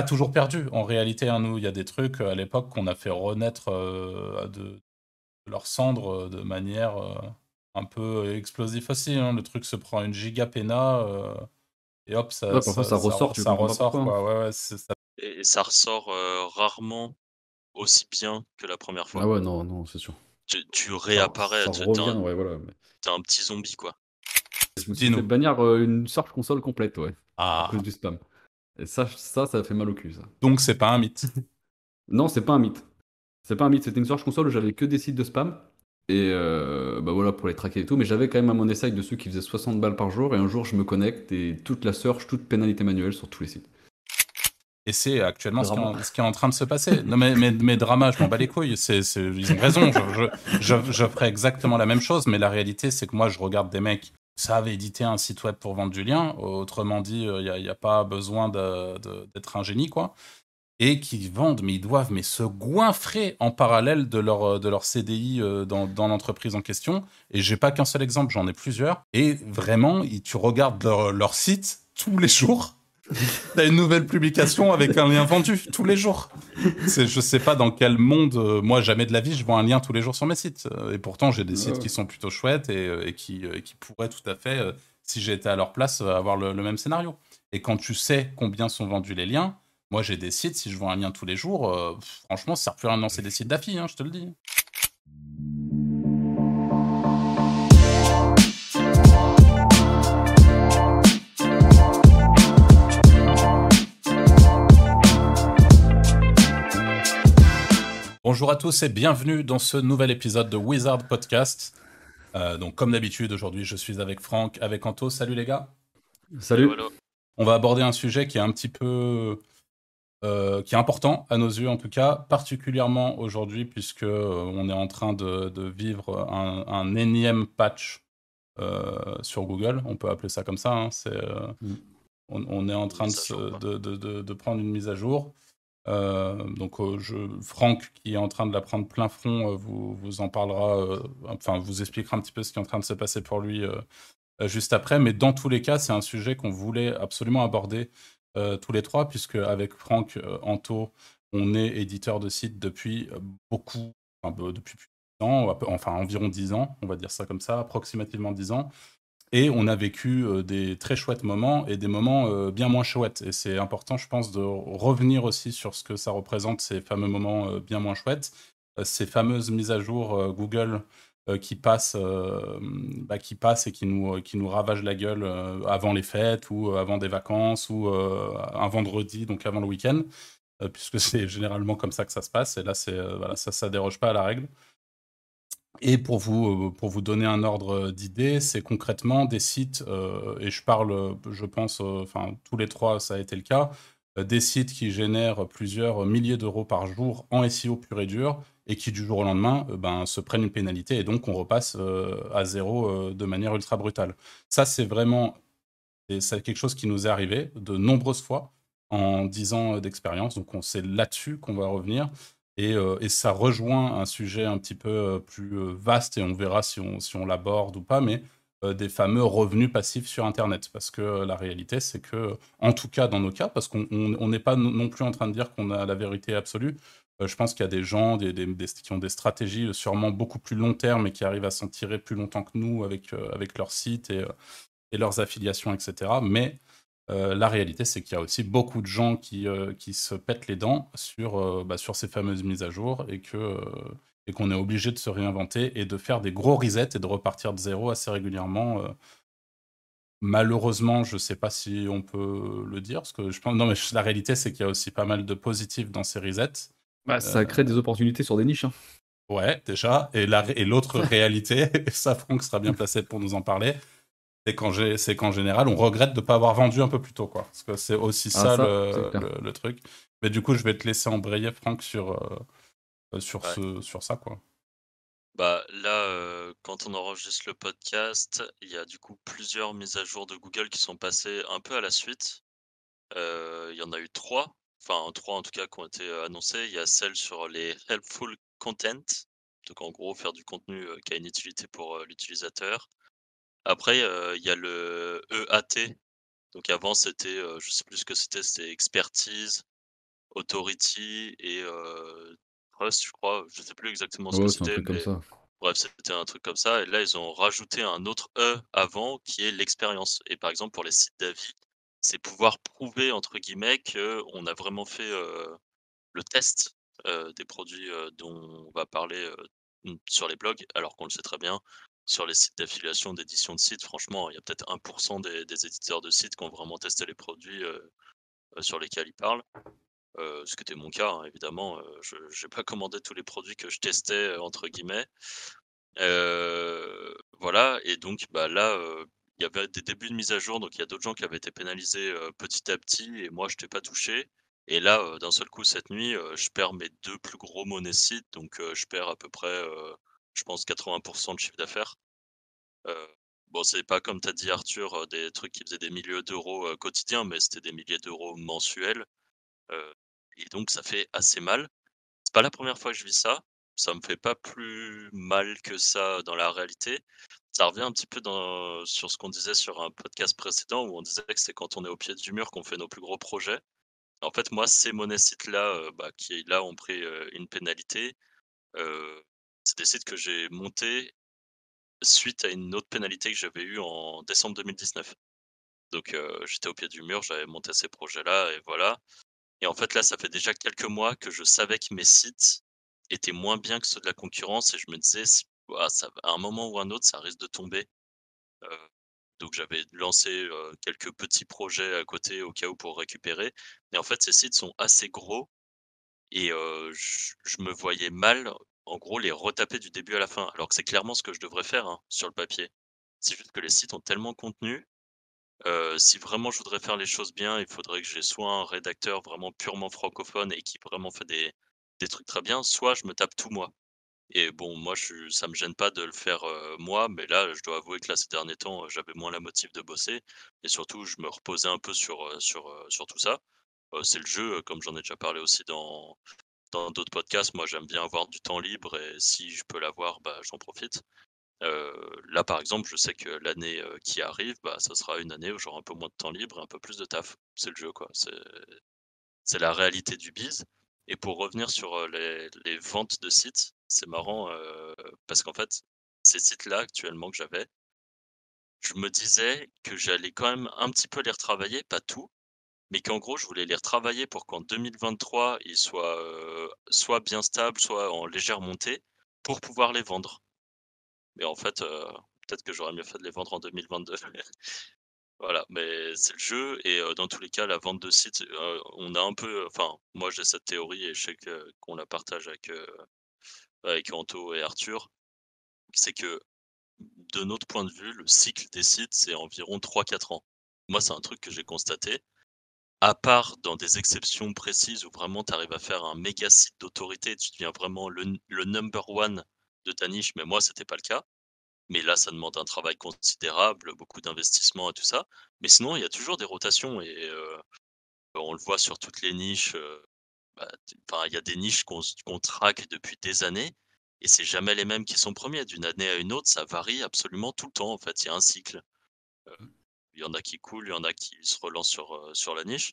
pas toujours perdu. En réalité, hein, nous, il y a des trucs à l'époque qu'on a fait renaître de, leur cendre de manière un peu explosive aussi. Hein. Le truc se prend une giga pena et hop, ça, ça, ressort. Ça, ressort quoi. Et ça ressort rarement aussi bien que la première fois. Ah ouais, non, non, c'est sûr. Tu, réapparais, tu es un, voilà, un petit zombie, quoi. Je me suis fait bannir euh, une Search console complète, ouais. Ah. À cause du spam. Et ça, ça, ça fait mal au cul, ça. Donc c'est pas un mythe Non, c'est pas un mythe. C'est pas un mythe, c'était une Search console où j'avais que des sites de spam. Et euh, bah voilà, pour les traquer et tout. Mais j'avais quand même à mon essai dessus qui faisait 60 balles par jour. Et un jour, je me connecte et toute la search, toute pénalité manuelle sur tous les sites. Et c'est actuellement ce qui, est en, train de se passer. Non, mais, mais, mais drama, je m'en bats les couilles. C'est, ils ont raison. Je, je, je, ferai exactement la même chose. Mais la réalité, c'est que moi, je regarde des mecs savent éditer un site web pour vendre du lien. Autrement dit, il euh, n'y a, pas besoin d'être un génie, quoi. Et qui vendent, mais ils doivent mais se goinfrer en parallèle de leur, de leur CDI euh, dans, dans l'entreprise en question. Et j'ai pas qu'un seul exemple, j'en ai plusieurs. Et vraiment, tu regardes leur, leur site tous les jours T'as une nouvelle publication avec un lien vendu tous les jours. Je sais pas dans quel monde, euh, moi jamais de la vie, je vois un lien tous les jours sur mes sites. Euh, et pourtant, j'ai des sites qui sont plutôt chouettes et, euh, qui, qui, pourraient tout à fait, si j'étais à leur place, avoir le, le, même scénario. Et quand tu sais combien sont vendus les liens, moi j'ai des sites, si je vois un lien tous les jours, franchement, ça sert plus à rien de lancer des sites d'affi, hein, je te le dis. Bonjour à tous et bienvenue dans ce nouvel épisode de Wizard Podcast. Euh, donc comme d'habitude, aujourd'hui je suis avec Franck, avec Anto. Salut les gars. Salut. On va aborder un sujet qui est un petit peu... Euh, qui est important à nos yeux en tout cas, particulièrement aujourd'hui puisque euh, on est en train de, vivre un, énième patch sur Google, on peut appeler ça comme ça. Hein. C'est, mm. on, est en train de, de, prendre une mise à jour. Euh, donc, euh, je, Franck, qui est en train de la prendre plein front, euh, vous, vous en parlera, enfin, vous expliquera un petit peu ce qui est en train de se passer pour lui juste après. Mais dans tous les cas, c'est un sujet qu'on voulait absolument aborder tous les trois, puisque avec Franck Anto, on est éditeur de site depuis beaucoup, depuis plus de 10 ans, enfin environ 10 ans, on va dire ça comme ça, approximativement 10 ans. Et on a vécu euh, des très chouettes moments et des moments euh, bien moins chouettes. Et c'est important, je pense, de revenir aussi sur ce que ça représente, ces fameux moments euh, bien moins chouettes. ces fameuses mises à jour Google qui passent, bah, qui passent et qui nous, qui nous ravagent la gueule avant les fêtes ou avant des vacances ou un vendredi, donc avant le week-end, puisque c'est généralement comme ça que ça se passe. Et là, voilà, ça ne déroge pas à la règle. Et pour vous, euh, pour vous donner un ordre d'idée, c'est concrètement des sites, euh, et je parle, je pense, euh, enfin tous les trois, ça a été le cas, des sites qui génèrent plusieurs milliers d'euros par jour en SEO pur et dur, et qui du jour au lendemain ben, se prennent une pénalité, et donc on repasse à zéro de manière ultra brutale. Ça, c'est vraiment c'est quelque chose qui nous est arrivé de nombreuses fois en 10 ans d'expérience, donc c'est là-dessus qu'on va revenir. Euh, et, ça rejoint un sujet un petit peu euh, plus euh, vaste, et on verra si on, si on l'aborde ou pas, mais des fameux revenus passifs sur Internet. Parce que la réalité, c'est que, en tout cas dans nos cas, parce qu'on n'est pas non plus en train de dire qu'on a la vérité absolue, je pense qu'il y a des gens qui ont des stratégies sûrement beaucoup plus long terme et qui arrivent à s'en tirer plus longtemps que nous avec, avec leur site et, et leurs affiliations, etc. Mais euh, la réalité, c'est qu'il y a aussi beaucoup de gens qui, euh, qui se pètent les dents sur, euh, bah, sur ces fameuses mises à jour et que et qu'on est obligé de se réinventer et de faire des gros resets et de repartir de zéro assez régulièrement. Malheureusement, je ne sais pas si on peut le dire, parce que je pense. Non, mais la réalité, c'est qu'il y a aussi pas mal de positifs dans ces resets. Bah, ça crée des opportunités sur des niches. Hein. Ouais, déjà. Et l'autre réalité, et ça, Franck sera bien placé pour nous en parler, c'est qu'en général, on regrette de ne pas avoir vendu un peu plus tôt, quoi. Parce que c'est aussi ah, ça, le, truc. Mais du coup, je vais te laisser embrayer, Franck, sur, euh, euh, sur, ce, sur ça, quoi. Bah là, euh, quand on enregistre le podcast, il y a du coup plusieurs mises à jour de Google qui sont passées un peu à la suite. Il y en a eu trois, enfin trois en tout cas qui ont été annoncées. Il y a celle sur les helpful content, donc en gros faire du contenu qui a une utilité pour l'utilisateur. Après, il y a le EAT. Donc avant, c'était, je sais plus ce que c'était, c'était expertise, Authority et Trust, je crois. Je sais plus exactement ce Ouais, que c'était, mais bref, c'était un truc comme ça. Et là, ils ont rajouté un autre E avant qui est l'expérience. Et par exemple, pour les sites d'avis, c'est pouvoir prouver, entre guillemets, qu'on a vraiment fait le test des produits dont on va parler sur les blogs, alors qu'on le sait très bien. Sur les sites d'affiliation, d'édition de sites, franchement, il y a peut-être 1% des, des éditeurs de sites qui ont vraiment testé les produits sur lesquels ils parlent. ce qui était mon cas, hein, évidemment. je n'ai pas commandé tous les produits que je testais, entre guillemets. voilà, et donc bah, là, il y avait des débuts de mise à jour, donc il y a d'autres gens qui avaient été pénalisés petit à petit, et moi, je n'étais pas touché. Et là, d'un seul coup, cette nuit, je perds mes deux plus gros monnaies sites, donc je perds à peu près, je pense, 80% de chiffre d'affaires. bon, c'est pas comme tu as dit, Arthur, des trucs qui faisaient des milliers d'euros quotidiens, mais c'était des milliers d'euros mensuels. et donc, ça fait assez mal. C'est pas la première fois que je vis ça. Ça me fait pas plus mal que ça dans la réalité. Ça revient un petit peu dans, sur ce qu'on disait sur un podcast précédent où on disait que c'est quand on est au pied du mur qu'on fait nos plus gros projets. En fait, moi, ces monnaies sites-là, bah, qui là ont pris une pénalité, c'est des sites que j'ai montés suite à une autre pénalité que j'avais eue en décembre 2019. Donc, j'étais au pied du mur, j'avais monté ces projets-là et voilà. Et en fait, là, ça fait déjà quelques mois que je savais que mes sites étaient moins bien que ceux de la concurrence et je me disais, à un moment ou un autre, ça risque de tomber. Donc j'avais lancé quelques petits projets à côté au cas où pour récupérer. Mais en fait, ces sites sont assez gros et je, me voyais mal, en gros, les retaper du début à la fin. Alors que c'est clairement ce que je devrais faire hein, sur le papier. C'est juste que les sites ont tellement de contenu. si vraiment je voudrais faire les choses bien, il faudrait que j'ai soit un rédacteur vraiment purement francophone et qui vraiment fait des, des trucs très bien, soit je me tape tout moi. Et bon, moi, je ça me gêne pas de le faire, moi, mais là, je dois avouer que là, ces derniers temps, j'avais moins la motive de bosser et surtout, je me reposais un peu sur, sur, sur tout ça. c'est le jeu, comme j'en ai déjà parlé aussi dans dans d'autres podcasts. Moi, j'aime bien avoir du temps libre et si je peux l'avoir, bah, j'en profite. là, par exemple, je sais que l'année, qui arrive, bah, ça sera une année où j'aurai un peu moins de temps libre un peu plus de taf. C'est le jeu, quoi. C'est la réalité du biz et pour revenir sur, les les ventes de sites, c'est marrant, parce qu'en fait, ces sites-là actuellement que j'avais je me disais que j'allais quand même un petit peu les retravailler, pas tout, mais qu'en gros, je voulais les retravailler pour qu'en 2023, ils soient, soit bien stables, soit en légère montée, pour pouvoir les vendre. Mais en fait, peut-être que j'aurais mieux fait de les vendre en 2022. Voilà, mais c'est le jeu et dans tous les cas, la vente de sites, on a un peu enfin, moi j'ai cette théorie et je sais qu'on la partage avec, avec Anto et Arthur. C'est que, de notre point de vue, le cycle des sites, c'est environ 3-4 ans. Moi, c'est un truc que j'ai constaté. À part dans des exceptions précises où vraiment tu arrives à faire un méga site d'autorité, tu deviens vraiment le number one de ta niche, mais moi, c'était pas le cas. Mais là, ça demande un travail considérable, beaucoup d'investissement et tout ça. Mais sinon, il y a toujours des rotations et on le voit sur toutes les niches, bah, enfin, il y a des niches qu'on traque depuis des années et c'est jamais les mêmes qui sont premiers. D'une année à une autre, ça varie absolument tout le temps, en fait, il y a un cycle. Mmh. Il y en a qui coulent, il y en a qui se relancent sur, sur la niche.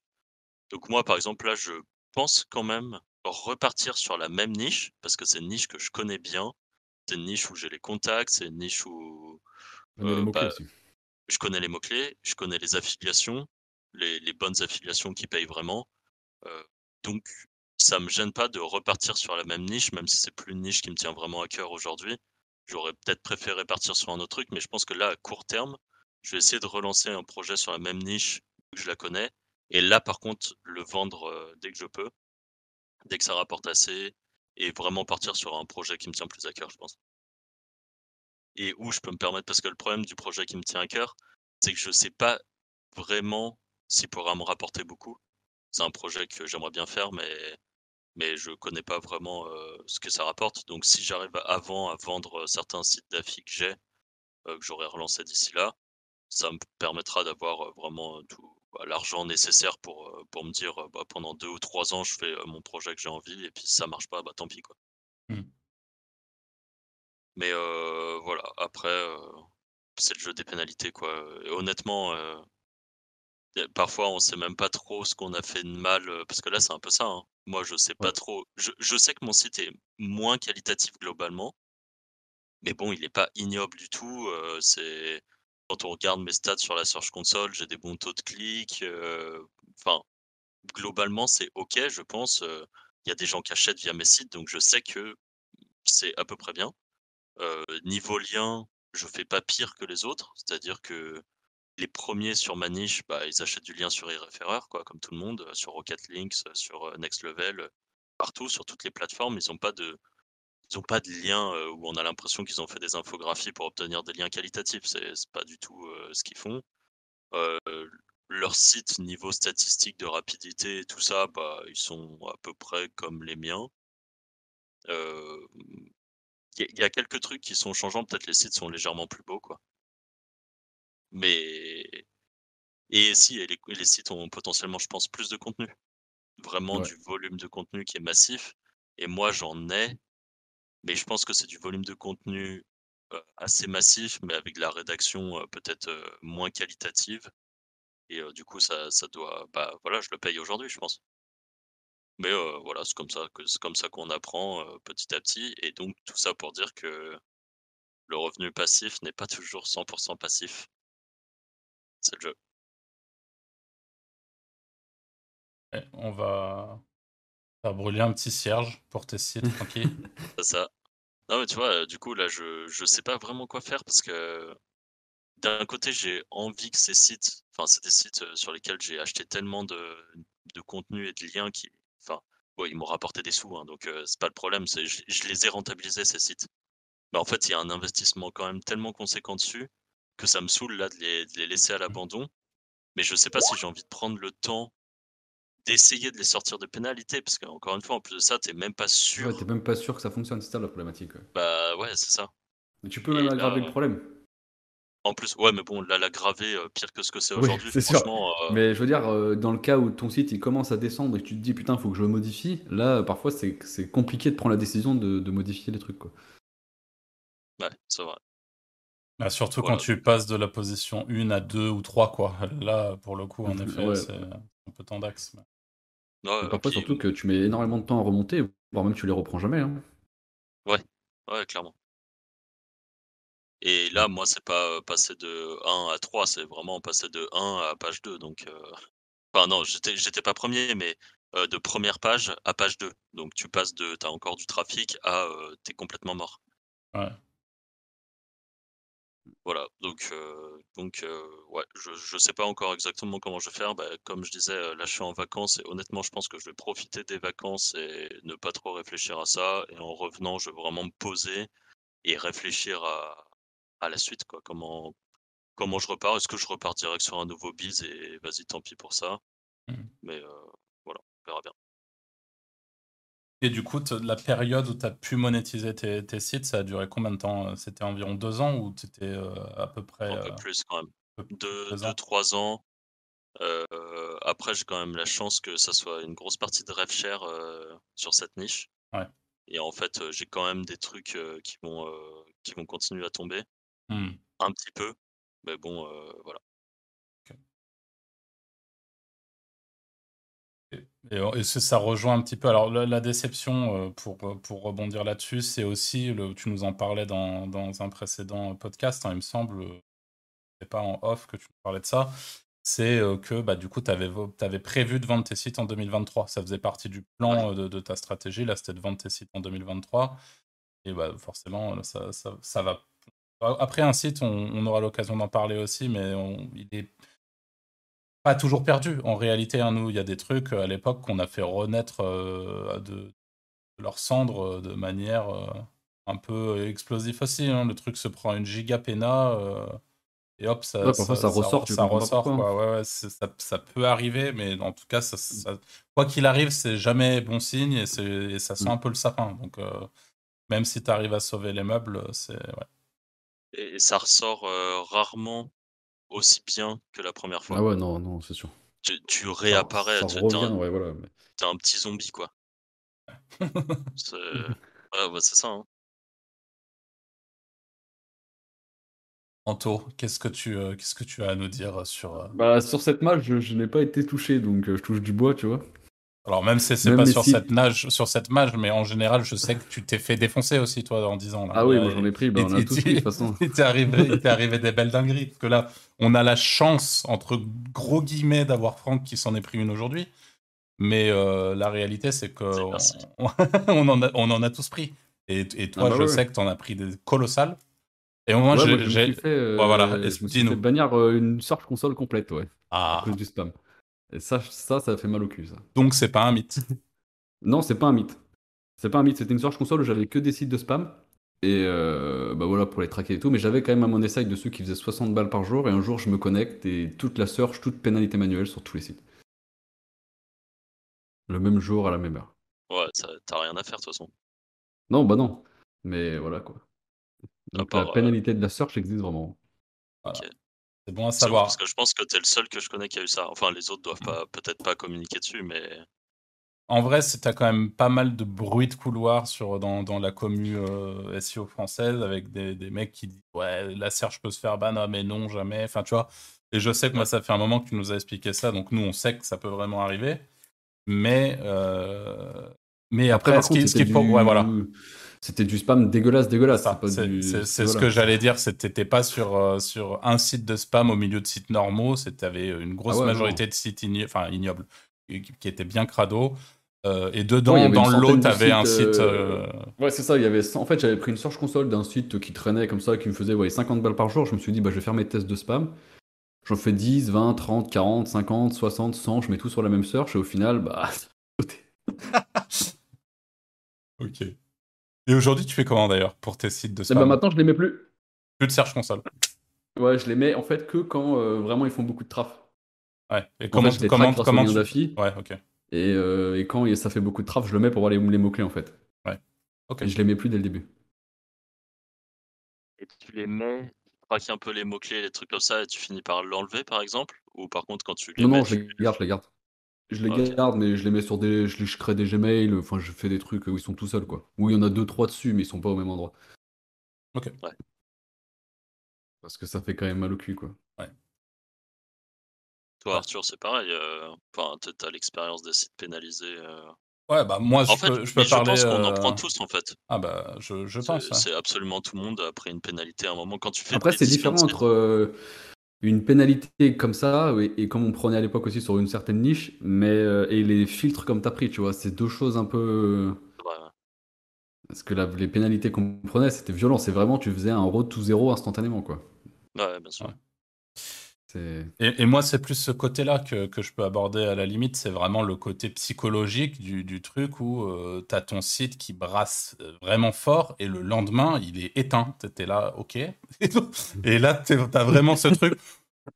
Donc moi, par exemple, là, je pense quand même repartir sur la même niche parce que c'est une niche que je connais bien. C'est une niche où j'ai les contacts, c'est une niche où, bah, je connais les mots-clés, je connais les affiliations, les les bonnes affiliations qui payent vraiment. donc ça me gêne pas de repartir sur la même niche, même si c'est plus une niche qui me tient vraiment à cœur aujourd'hui. J'aurais peut-être préféré partir sur un autre truc, mais je pense que là, à court terme, je vais essayer de relancer un projet sur la même niche, que je la connais et là, par contre, le vendre, dès que je peux, dès que ça rapporte assez et vraiment partir sur un projet qui me tient plus à cœur, je pense. Et où je peux me permettre parce que le problème du projet qui me tient à cœur, c'est que je sais pas vraiment s'il pourra me rapporter beaucoup. C'est un projet que j'aimerais bien faire, mais mais je connais pas vraiment, ce que ça rapporte. Donc si j'arrive avant à vendre, certains sites d'affi que j'ai, que j'aurais relancé d'ici là, ça me permettra d'avoir, vraiment, tout bah, l'argent nécessaire pour, pour me dire, bah, pendant deux ou trois ans, je fais, mon projet que j'ai envie et puis si ça marche pas, bah, tant pis, quoi. Mmh. Mais voilà, après, c'est le jeu des pénalités, quoi, et honnêtement, parfois, on sait même pas trop ce qu'on a fait de mal, parce que là, c'est un peu ça, hein. Moi, je sais pas Ouais. trop. Je je sais que mon site est moins qualitatif globalement mais bon, il est pas ignoble du tout, c'est quand on regarde mes stats sur la Search Console, j'ai des bons taux de clics, enfin, globalement, c'est OK, je pense, heu, il y a des gens qui achètent via mes sites, donc je sais que c'est à peu près bien. Heu, niveau lien, je fais pas pire que les autres, c'est-à-dire que les premiers sur ma niche, bah, ils achètent du lien sur eReferrer quoi, comme tout le monde, sur Rocket Links, sur, Next Level, partout, sur toutes les plateformes. Ils ont pas de ils ont pas de lien, où on a l'impression qu'ils ont fait des infographies pour obtenir des liens qualitatifs. C'est pas du tout, ce qu'ils font. Leur site niveau statistique de rapidité et tout ça, bah, ils sont à peu près comme les miens. Il y a quelques trucs qui sont changeants, peut-être les sites sont légèrement plus beaux, quoi. Mais et si et les sites ont potentiellement, je pense, plus de contenu. Vraiment Ouais. du volume de contenu qui est massif et moi j'en ai, mais je pense que c'est du volume de contenu, assez massif, mais avec de la rédaction, peut-être, moins qualitative et du coup ça ça doit bah, voilà, je le paye aujourd'hui, je pense. Mais voilà, c'est comme ça que c'est comme ça qu'on apprend, petit à petit et donc tout ça pour dire que le revenu passif n'est pas toujours 100% passif. C'est le jeu. On va va brûler un petit cierge pour tes sites, Francky. C'est ça. Non mais tu vois, heu, du coup là je je sais pas vraiment quoi faire parce que d'un côté j'ai envie que ces sites enfin c'est des sites, heu, sur lesquels j'ai acheté tellement de de contenu et de liens qui enfin, ouais, ils m'ont rapporté des sous, hein, donc heu, c'est pas le problème, c'est je je les ai rentabilisés ces sites. Mais en fait, il y a un investissement quand même tellement conséquent dessus, que ça me saoule là de les de les laisser à l'abandon. Mais je sais pas si j'ai envie de prendre le temps d'essayer de les sortir de pénalités parce qu'encore une fois, en plus de ça, tu es même pas Ouais, tu sûr. même pas sûr que ça fonctionne, c'est ça la problématique, ouais. Bah, ouais, c'est ça Mais tu peux même aggraver le problème. en plus ouais, mais bon, là, l'aggraver, heu, pire que ce que c'est Oui, aujourd'hui, c'est sûr. franchement, heu, Mais je veux dire, heu, dans le cas où ton site, il commence à descendre et que tu te dis: «Putain, faut que je le modifie», là, parfois, c'est c'est compliqué de prendre la décision de de modifier les trucs, quoi. ouais, c'est vrai. Bah, surtout quand tu passes de la position 1 à 2 ou 3 quoi. Là, pour le coup, en effet, Ouais, c'est un peu tendax, mais et ouais et parfois puis, surtout que tu mets énormément de temps à remonter, voire même tu les reprends jamais, hein. ouais, ouais, clairement et là, moi, c'est pas, heu, passer de 1 à 3, c'est vraiment passer de 1 à page 2 donc heu Enfin non, j'étais pas premier, mais, heu, de première page à page 2. Donc tu passes de tu as encore du trafic à, heu, tu es complètement mort. ouais. Voilà, donc heu, ouais, je je sais pas encore exactement comment je vais faire. Bah, comme je disais, heu, là je suis en vacances et honnêtement je pense que je vais profiter des vacances et ne pas trop réfléchir à ça et en revenant, je vais vraiment me poser et réfléchir à à la suite quoi. Comment comment je repars? Est-ce que je repars direct sur un nouveau biz et vas-y tant pis pour ça? Mmh. Mais voilà, on verra bien. Et du coup, la période où tu as pu monétiser tes tes sites, ça a duré combien de temps, heu? C'était environ 2 ans ou c'était, heu, à peu près, Un peu plus quand même. deux 2 deux trois ans. Après j'ai quand même la chance que ça soit une grosse partie de rêve cher, sur cette niche Ouais. et en fait, j'ai quand même des trucs, qui vont, qui vont continuer à tomber, Mmh. un petit peu, mais bon, voilà. Et c'est ça rejoint un petit peu alors la la déception, heu, pour, heu, pour rebondir là-dessus, c'est aussi le tu nous en parlais dans dans un précédent podcast, hein, il me semble, c'est pas en off que tu nous parlais de ça. C'est, que, bah, du coup, tu avais prévu de vendre tes sites en 2023. Ça faisait partie du plan, de de ta stratégie, là, c'était de vendre tes sites en 2023 et bah, forcément, ça ça ça va après un site, on on aura l'occasion d'en parler aussi, mais on il est pas toujours perdu. En réalité, hein, nous, il y a des trucs, heu, à l'époque qu'on a fait renaître, heu, de de leurs cendres, heu, de manière, heu, un peu explosive aussi, hein. Le truc se prend une giga pena, heu et hop, ça Ouais, parfois ça ça ça ressort, ça ressort, quoi. Ouais, ça ça peut arriver, mais en tout cas, ça ça quoi qu'il arrive, c'est jamais bon signe et c'est et ça sent Mmh. un peu le sapin. Donc, même si tu arrives à sauver les meubles, c'est ouais. et ça ressort, rarement aussi bien que la première Ah fois. ouais, non, non, c'est sûr. Tu tu Ça réapparais, ça tu tu revient, un ouais, voilà, mais un petit zombie, quoi. C'est ouais, bah, c'est ça, hein. Anto, qu'est-ce que tu euh, qu'est-ce que tu as à nous dire sur euh, Bah, sur cette match, je, je n'ai pas été touché, donc euh, je touche du bois, tu vois. Alors même si c'est Même pas sur cette nage sur cette mage, mais en général, je sais que tu t'es fait défoncer aussi toi en 10 ans là. Ah oui, moi j'en ai pris, bah, et- on a tous tu- pris de toute façon. Il t'est arrivé, il t'est arrivé des belles dingueries. Parce que là, on a la chance, entre gros guillemets, d'avoir Franck qui s'en est pris une aujourd'hui. Mais euh, la réalité, c'est que on, en a, on en a tous pris. Et, et toi, Ah bah je ouais. sais que t'en as pris des colossales. Et au moins, Ouais, j'ai- moi, je me j'ai. suis fait, euh, Ouais, voilà, je me suis dis-nous. fait bannir euh, une Search console complète, ouais, à Ah, cause du spam. Et ça, ça, ça fait mal au cul, ça. donc c'est pas un mythe. Non, c'est pas un mythe. C'est pas un mythe, c'était une Search console où j'avais que des sites de spam. Et euh, bah voilà, pour les traquer et tout. Mais j'avais quand même à mon essai de ceux qui faisaient 60 balles par jour. Et un jour, je me connecte et toute la search, toute pénalité manuelle sur tous les sites. Le même jour, à la même heure. Ouais, t'as rien à faire de toute façon. Non, bah non. Mais voilà quoi. Donc part, la euh, pénalité de la search existe vraiment. C'est bon à bon, savoir. parce que je pense que t'es le seul que je connais qui a eu ça. Enfin, les autres doivent pas, peut-être pas communiquer dessus, mais En vrai, c'est- t'as quand même pas mal de bruit de couloir sur, dans, dans la commu euh, SEO française avec des, des mecs qui disent Ouais, la search peut se faire ban, ah, mais non, jamais. Enfin, tu vois. Et je sais que moi, ça fait un moment que tu nous as expliqué ça, donc nous, on sait que ça peut vraiment arriver. Mais, euh, mais après, par ce contre, qui- ce faut. du- Ouais, voilà. C'était du spam dégueulasse, dégueulasse. C'est du- ce que j'allais dire, t'étais pas sur, euh, sur un site de spam au milieu de sites normaux, t'avais une grosse Ah ouais, majorité de sites igno- enfin, ignobles, qui, qui étaient bien crado. Euh, et dedans, Ouais, dans centaine de t'avais un site. euh, Ouais, c'est ça. Il y avait... En fait, j'avais pris une search console d'un site qui traînait comme ça, qui me faisait ouais, 50 balles par jour. Je me suis dit, bah, je vais faire mes tests de spam. J'en fais 10, 20, 30, 40, 50, 60, 100. Je mets tout sur la même search. Et au final, bah. Ok. Et aujourd'hui, tu fais comment d'ailleurs pour tes sites de Et spam bah, maintenant, je les mets plus. Plus de search console. Ouais, je les mets en fait que quand euh, vraiment ils font beaucoup de traf. Ouais. Et En comment, fait, je les comment, comment tu... Ouais, ok. Et, euh, et quand ça fait beaucoup de traf, je le mets pour voir les, les mots-clés en fait. Ok. Et je les mets plus dès le début. Et tu les mets, tu traques un peu les mots-clés, les trucs comme ça, et tu finis par l'enlever par exemple? Ou par contre, quand tu les Non, mets, non, je tu- les garde, je les garde. Je les garde, mais je les mets sur des. Je, les- je crée des Gmail, enfin, je fais des trucs où ils sont tout seuls, quoi. Où il y en a deux, trois dessus, mais ils sont pas au même endroit. Ok. Ouais. Parce que ça fait quand même mal au cul, quoi. Toi, Ouais. Arthur, c'est pareil. euh, Enfin, t'as- t'as l'expérience des sites pénalisés. euh. Ouais, bah moi, je En fait, peux, je peux mais je parler. pense qu'on en euh, prend tous en fait. Ah bah, je, je C'est pense. ouais. c'est absolument tout le monde après une pénalité à un moment. Quand tu fais Après, des c'est différent entre euh, une pénalité comme ça, et, et comme on prenait à l'époque aussi sur une certaine niche, mais euh, et les filtres comme t'as pris, tu vois. C'est deux choses un peu. Ouais, Parce que la- les pénalités qu'on prenait, c'était violent. C'est vraiment, tu faisais un road to zéro instantanément, quoi. ouais, bien sûr. Ouais. Et, et moi, c'est plus ce côté-là que, que je peux aborder à la limite. C'est vraiment le côté psychologique du, du truc où tu as ton site qui brasse euh, vraiment fort et le lendemain, il est éteint. Tu étais là, ok. Et là, tu as vraiment ce truc.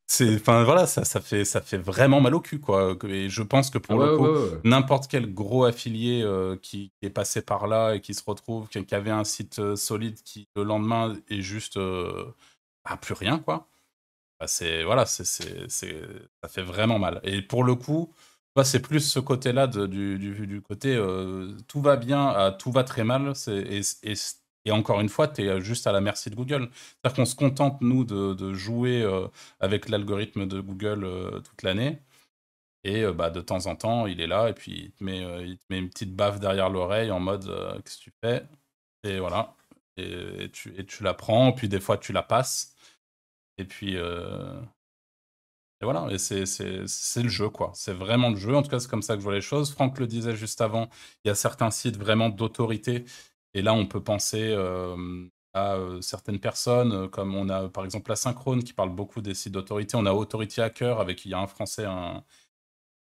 C'est, enfin voilà, ça, ça, fait, ça fait vraiment mal au cul, quoi. Et je pense que pour Ah le coup, ouais, ouais, ouais. n'importe quel gros affilié euh, qui est passé par là et qui se retrouve, qui, qui avait un site euh, solide qui le lendemain est juste euh, ah, plus rien quoi. Bah, c'est voilà, c'est ça fait vraiment mal. Et pour le coup, bah, c'est plus ce côté-là du, du, côté euh, tout va bien à tout va très mal. Et, et, encore une fois, tu es juste à la merci de Google. C'est-à-dire qu'on se contente nous de, de jouer euh, avec l'algorithme de Google euh, toute l'année. Et euh, bah, de temps en temps, il est là et puis il te met, euh, il te met une petite baffe derrière l'oreille en mode euh, qu'est-ce que tu fais? Et voilà. Et tu, et tu la prends, puis des fois tu la passes. Et puis. euh, voilà, c'est- le jeu, quoi. C'est vraiment le jeu. En tout cas, c'est comme ça que je vois les choses. Franck le disait juste avant, il y a certains sites vraiment d'autorité. Et là, on peut penser euh, à euh, certaines personnes, comme on a par exemple la Synchrone qui parle beaucoup des sites d'autorité. On a Authority Hacker avec il y a un français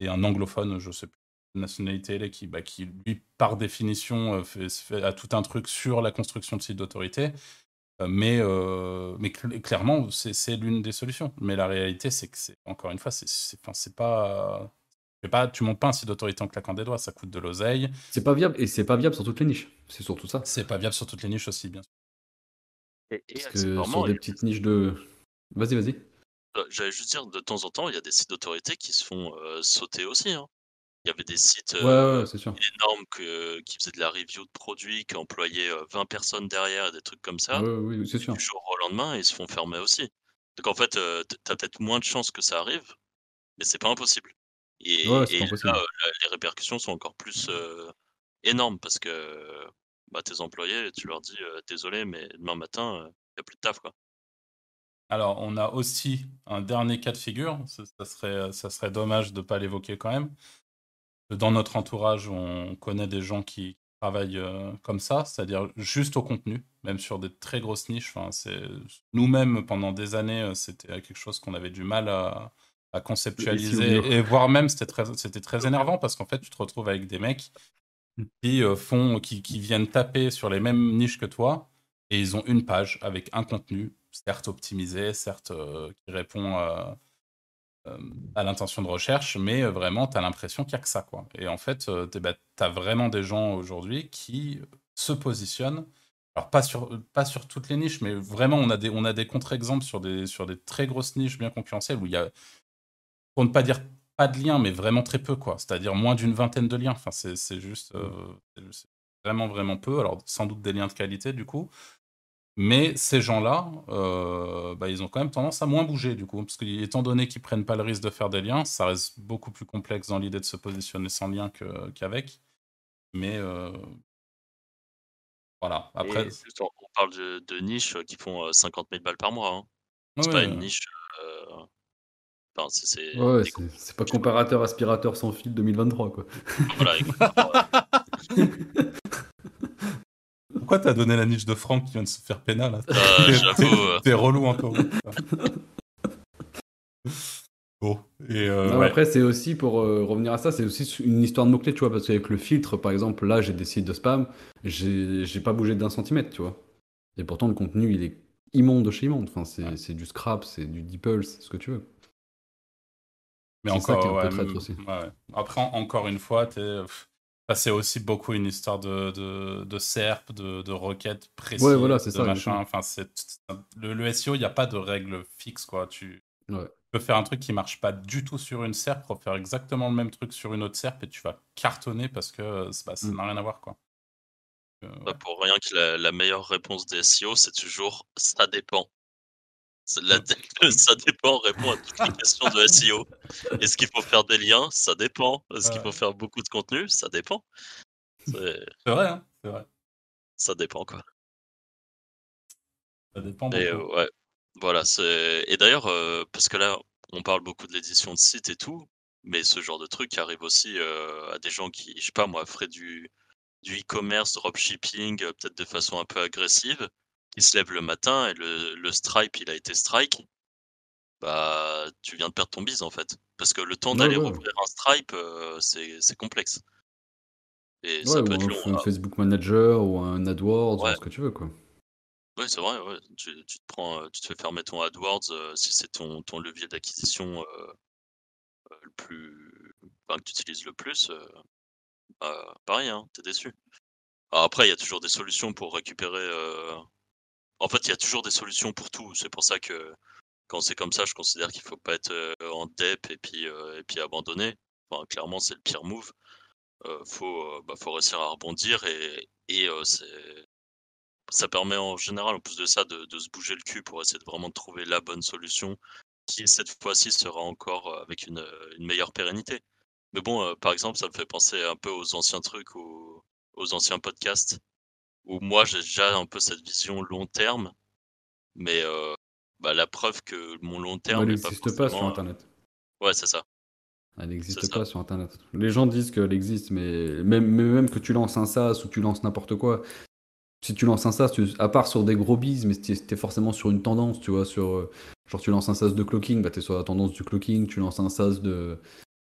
et un anglophone, je sais plus nationalité qui, bah, qui lui, par définition, fait, fait- a tout un truc sur la construction de sites d'autorité. Euh, Mais, euh, mais cl- clairement, c'est c'est l'une des solutions. Mais la réalité, c'est que, c'est encore une fois, c'est pas. pas tu montes pas un site d'autorité en claquant des doigts, ça coûte de l'oseille. C'est pas viable, et c'est pas viable sur toutes les niches. C'est surtout ça. C'est pas viable sur toutes les niches aussi, bien sûr. Et, et Parce que sur des petites niches de. Vas-y, vas-y. euh, j'allais juste dire, de temps en temps, il y a des sites d'autorité qui se font euh, sauter aussi. hein. Il y avait des sites Ouais, euh, ouais, énormes que, qui faisaient de la review de produits, qui employaient euh, 20 personnes derrière et des trucs comme ça. Ouais, oui, oui, c'est Et sûr. du jour au lendemain, ils se font fermer aussi. Donc en fait, euh, t- t'as peut-être moins de chances que ça arrive, mais c'est pas impossible. Et, pas là, impossible. euh, les répercussions sont encore plus euh, énormes parce que bah, tes employés, tu leur dis euh, désolé, mais demain matin, il n'y a plus de taf. Quoi. Alors, on a aussi un dernier cas de figure. Ça, ça serait, ça serait dommage de ne pas l'évoquer quand même. Dans notre entourage, on connaît des gens qui travaillent euh, comme ça, c'est-à-dire juste au contenu, même sur des très grosses niches. Enfin, c'est... Nous-mêmes, pendant des années, euh, c'était quelque chose qu'on avait du mal à, à conceptualiser. Et voire même, c'était très, c'était très énervant parce qu'en fait, tu te retrouves avec des mecs qui, euh, font, qui, qui viennent taper sur les mêmes niches que toi et ils ont une page avec un contenu, certes optimisé, certes euh, qui répond à, à l'intention de recherche, mais euh, vraiment, tu as l'impression qu'il n'y a que ça. Quoi. Et en fait, euh, tu as vraiment des gens aujourd'hui qui se positionnent. Alors, pas sur, pas sur toutes les niches, mais vraiment, on a des, des contre-exemples sur des, sur des très grosses niches bien concurrentielles où il y a, pour ne pas dire pas de liens, mais vraiment très peu, quoi. C'est-à-dire moins d'une vingtaine de liens. Enfin, euh, c'est juste vraiment, vraiment peu. Alors, sans doute des liens de qualité, du coup. Mais ces gens-là, euh, bah, ils ont quand même tendance à moins bouger, du coup. Parce qu'étant donné qu'ils prennent pas le risque de faire des liens, ça reste beaucoup plus complexe dans l'idée de se positionner sans lien qu'avec. Mais euh, voilà. Après, Et on, parle de, de niches qui font euh, 50 000 balles par mois. Hein. C'est ouais, pas une niche. euh, Enfin, c'est, Ouais, pas comparateur aspirateur sans fil 2023, quoi. Voilà, exactement. Pourquoi t'as donné la niche de Franck qui vient de se faire pénal là Euh, T'es- t'es- euh. T'es relou encore. bon. Et euh, Non, ouais. Après, c'est aussi, pour euh, revenir à ça, c'est aussi une histoire de mots-clés, tu vois, parce qu'avec le filtre, par exemple, là, j'ai des sites de spam, j'ai pas bougé d'un centimètre, tu vois. Et pourtant, le contenu, il est immonde de chez immonde. Enfin, c'est Ouais. du scrap, c'est du DeepL, c'est ce que tu veux. Mais C'est ça encore, qui est un ouais, aussi. Après, en- encore une fois, t'es, c'est aussi beaucoup une histoire de, de, de SERP, de, de requêtes précises, Ouais, voilà, c'est de ça, machin. Enfin, c'est, le, le SEO, il n'y a pas de règle fixe, quoi. Tu Ouais. peux faire un truc qui marche pas du tout sur une SERP, pour faire exactement le même truc sur une autre SERP, et tu vas cartonner parce que euh, pas- ça Mm. n'a rien à voir, quoi. Euh, Pas ouais. pour rien que la, la meilleure réponse des SEO, c'est toujours ça dépend. La- ça dépend répond à toutes les questions de SEO. Est-ce qu'il faut faire des liens? Ça dépend. Est-ce qu'il faut faire beaucoup de contenu? Ça dépend. C'est- vrai, hein, c'est vrai. Ça dépend quoi. Ça dépend Et euh, ouais, voilà. Et d'ailleurs euh, parce que là, on parle beaucoup de l'édition de site et tout, mais ce genre de truc arrive aussi euh, à des gens qui, je sais pas moi, feraient du du e-commerce, dropshipping, euh, peut-être de façon un peu agressive, qui se lèvent le matin et le, le stripe, il a été strike. Bah, tu viens de perdre ton bise en fait, parce que le temps Ouais, d'aller ouais. rouvrir un stripe, euh, c'est complexe. Et Ouais, ça peut ou être un, long. un hein. Facebook Manager, ou un AdWords, Ouais. ou ce que tu veux, quoi. Oui, c'est vrai, ouais. Tu, tu te prends, euh, tu te fais fermer ton AdWords euh, si c'est ton, ton levier d'acquisition euh, le plus, enfin, que tu utilises le plus. bah, pareil, hein, t'es déçu. Alors après, il y a toujours des solutions pour récupérer. En fait, il y a toujours des solutions pour tout. C'est pour ça que quand c'est comme ça, je considère qu'il faut pas être euh, en dep et puis euh, et puis abandonner. Enfin, clairement, c'est le pire move. Euh, faut, bah, faut réussir à rebondir et, et ça permet en général, en plus de ça, de, se bouger le cul pour essayer de vraiment trouver la bonne solution qui, cette fois-ci, sera encore avec une, meilleure pérennité. Mais bon, par exemple, ça me fait penser un peu aux anciens trucs, aux, aux anciens podcasts, où moi, j'ai déjà un peu cette vision long terme, mais euh, bah, la preuve que mon long terme pas n'existe pas sur euh, Internet. Ouais, c'est ça. Elle n'existe ça. pas sur Internet. Les gens disent qu'elle existe, mais même, même que tu lances un SaaS ou tu lances n'importe quoi, si tu lances un SaaS, tu- à part sur des gros bises, mais tu es forcément sur une tendance, tu vois, sur... euh, Genre tu lances un SaaS de clocking, bah tu es sur la tendance du clocking, tu lances un SaaS de,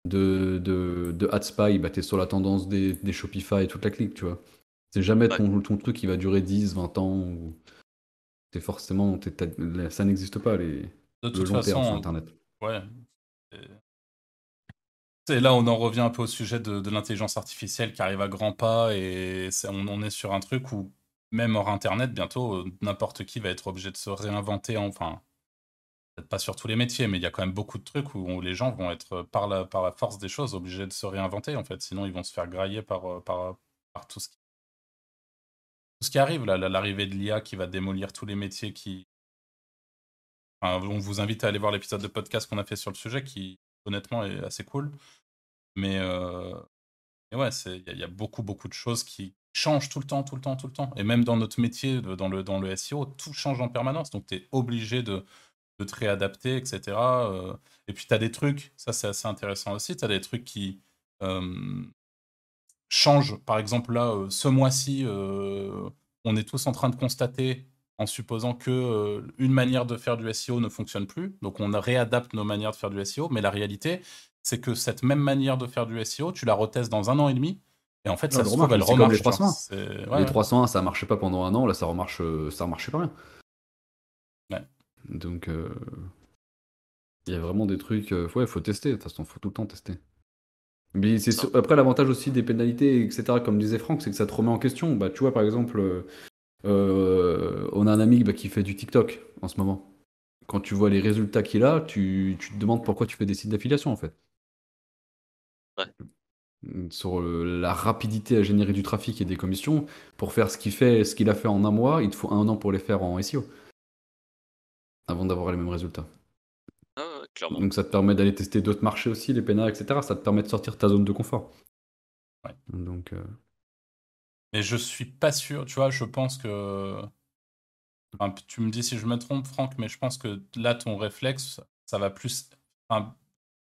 de, de, de AdSpy, bah tu es sur la tendance des, des Shopify et toute la clique, tu vois. C'est jamais ton, ton truc qui va durer 10, 20 ans, ou... C'est forcément... ça n'existe pas, les, De le toute long terme sur façon, Internet. ouais. Et- là, on en revient un peu au sujet de, de l'intelligence artificielle qui arrive à grands pas et on, on est sur un truc où même hors Internet, bientôt, euh, n'importe qui va être obligé de se réinventer, enfin, peut-être pas sur tous les métiers, mais il y a quand même beaucoup de trucs où, les gens vont être, par la, par la force des choses, obligés de se réinventer, en fait. Sinon, ils vont se faire grailler par, par, par tout ce qui ce qui arrive, l'arrivée de l'IA qui va démolir tous les métiers qui. on vous invite à aller voir l'épisode de podcast qu'on a fait sur le sujet qui, honnêtement, est assez cool. Mais, euh... ouais, il y, a beaucoup, beaucoup de choses qui changent tout le temps, tout le temps, tout le temps. Et même dans notre métier, dans le, dans le SEO, tout change en permanence. Donc, tu es obligé de, de, te réadapter, etc. Euh. Et puis, tu as des trucs, ça c'est assez intéressant aussi, tu as des trucs qui. Euh, change. Par exemple, là, euh, ce mois-ci, euh, on est tous en train de constater, en supposant que euh, une manière de faire du SEO ne fonctionne plus, donc on réadapte nos manières de faire du SEO, mais la réalité, c'est que cette même manière de faire du SEO, tu la retestes dans un an et demi, et en fait, ça se trouve, elle remarche. Les 301. les 301, ça marchait pas pendant un an, là, ça remarche, ça remarchait pas rien. Donc, il y a vraiment des trucs. ouais, il faut tester. De toute façon, faut tout le temps tester. Mais c'est après l'avantage aussi des pénalités, etc. Comme disait Franck, c'est que ça te remet en question. Bah, tu vois, par exemple, euh, euh, on a un ami bah, qui fait du TikTok en ce moment. Quand tu vois les résultats qu'il a, tu, tu, te demandes pourquoi tu fais des sites d'affiliation en fait. Ouais. Sur la rapidité à générer du trafic et des commissions, pour faire ce qu'il fait, ce qu'il a fait en un mois, il te faut un an pour les faire en SEO. Avant d'avoir les mêmes résultats. Donc ça te permet d'aller tester d'autres marchés aussi, les PNA, etc. Ça te permet de sortir de ta zone de confort. Ouais. Donc. Euh, mais je suis pas sûr, tu vois, je pense que. tu me dis si je me trompe, Franck, mais je pense que là, ton réflexe, ça va plus.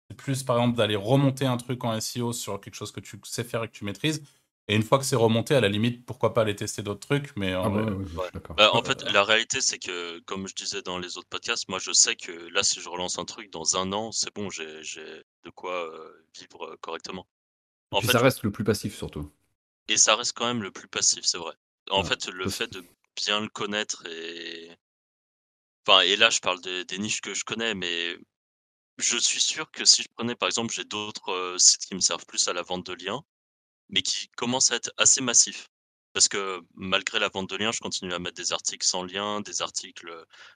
c'est plus, par exemple, d'aller remonter un truc en SEO sur quelque chose que tu sais faire et que tu maîtrises, et une fois que c'est remonté, à la limite, pourquoi pas aller tester d'autres trucs, mais en, ah bah, en fait, la réalité, c'est que, comme je disais dans les autres podcasts, moi, je sais que là, si je relance un truc dans un an, c'est bon, j'ai de quoi euh, vivre euh, correctement. En fait, ça reste le plus passif, surtout. Et ça reste quand même le plus passif, c'est vrai. En fait, le fait de bien le connaître et. Enfin, et là, je parle des, niches que je connais, mais je suis sûr que si je prenais, par exemple, j'ai d'autres euh, sites qui me servent plus à la vente de liens, mais qui commence à être assez massif. Parce que malgré la vente de liens, je continue à mettre des articles sans lien, des articles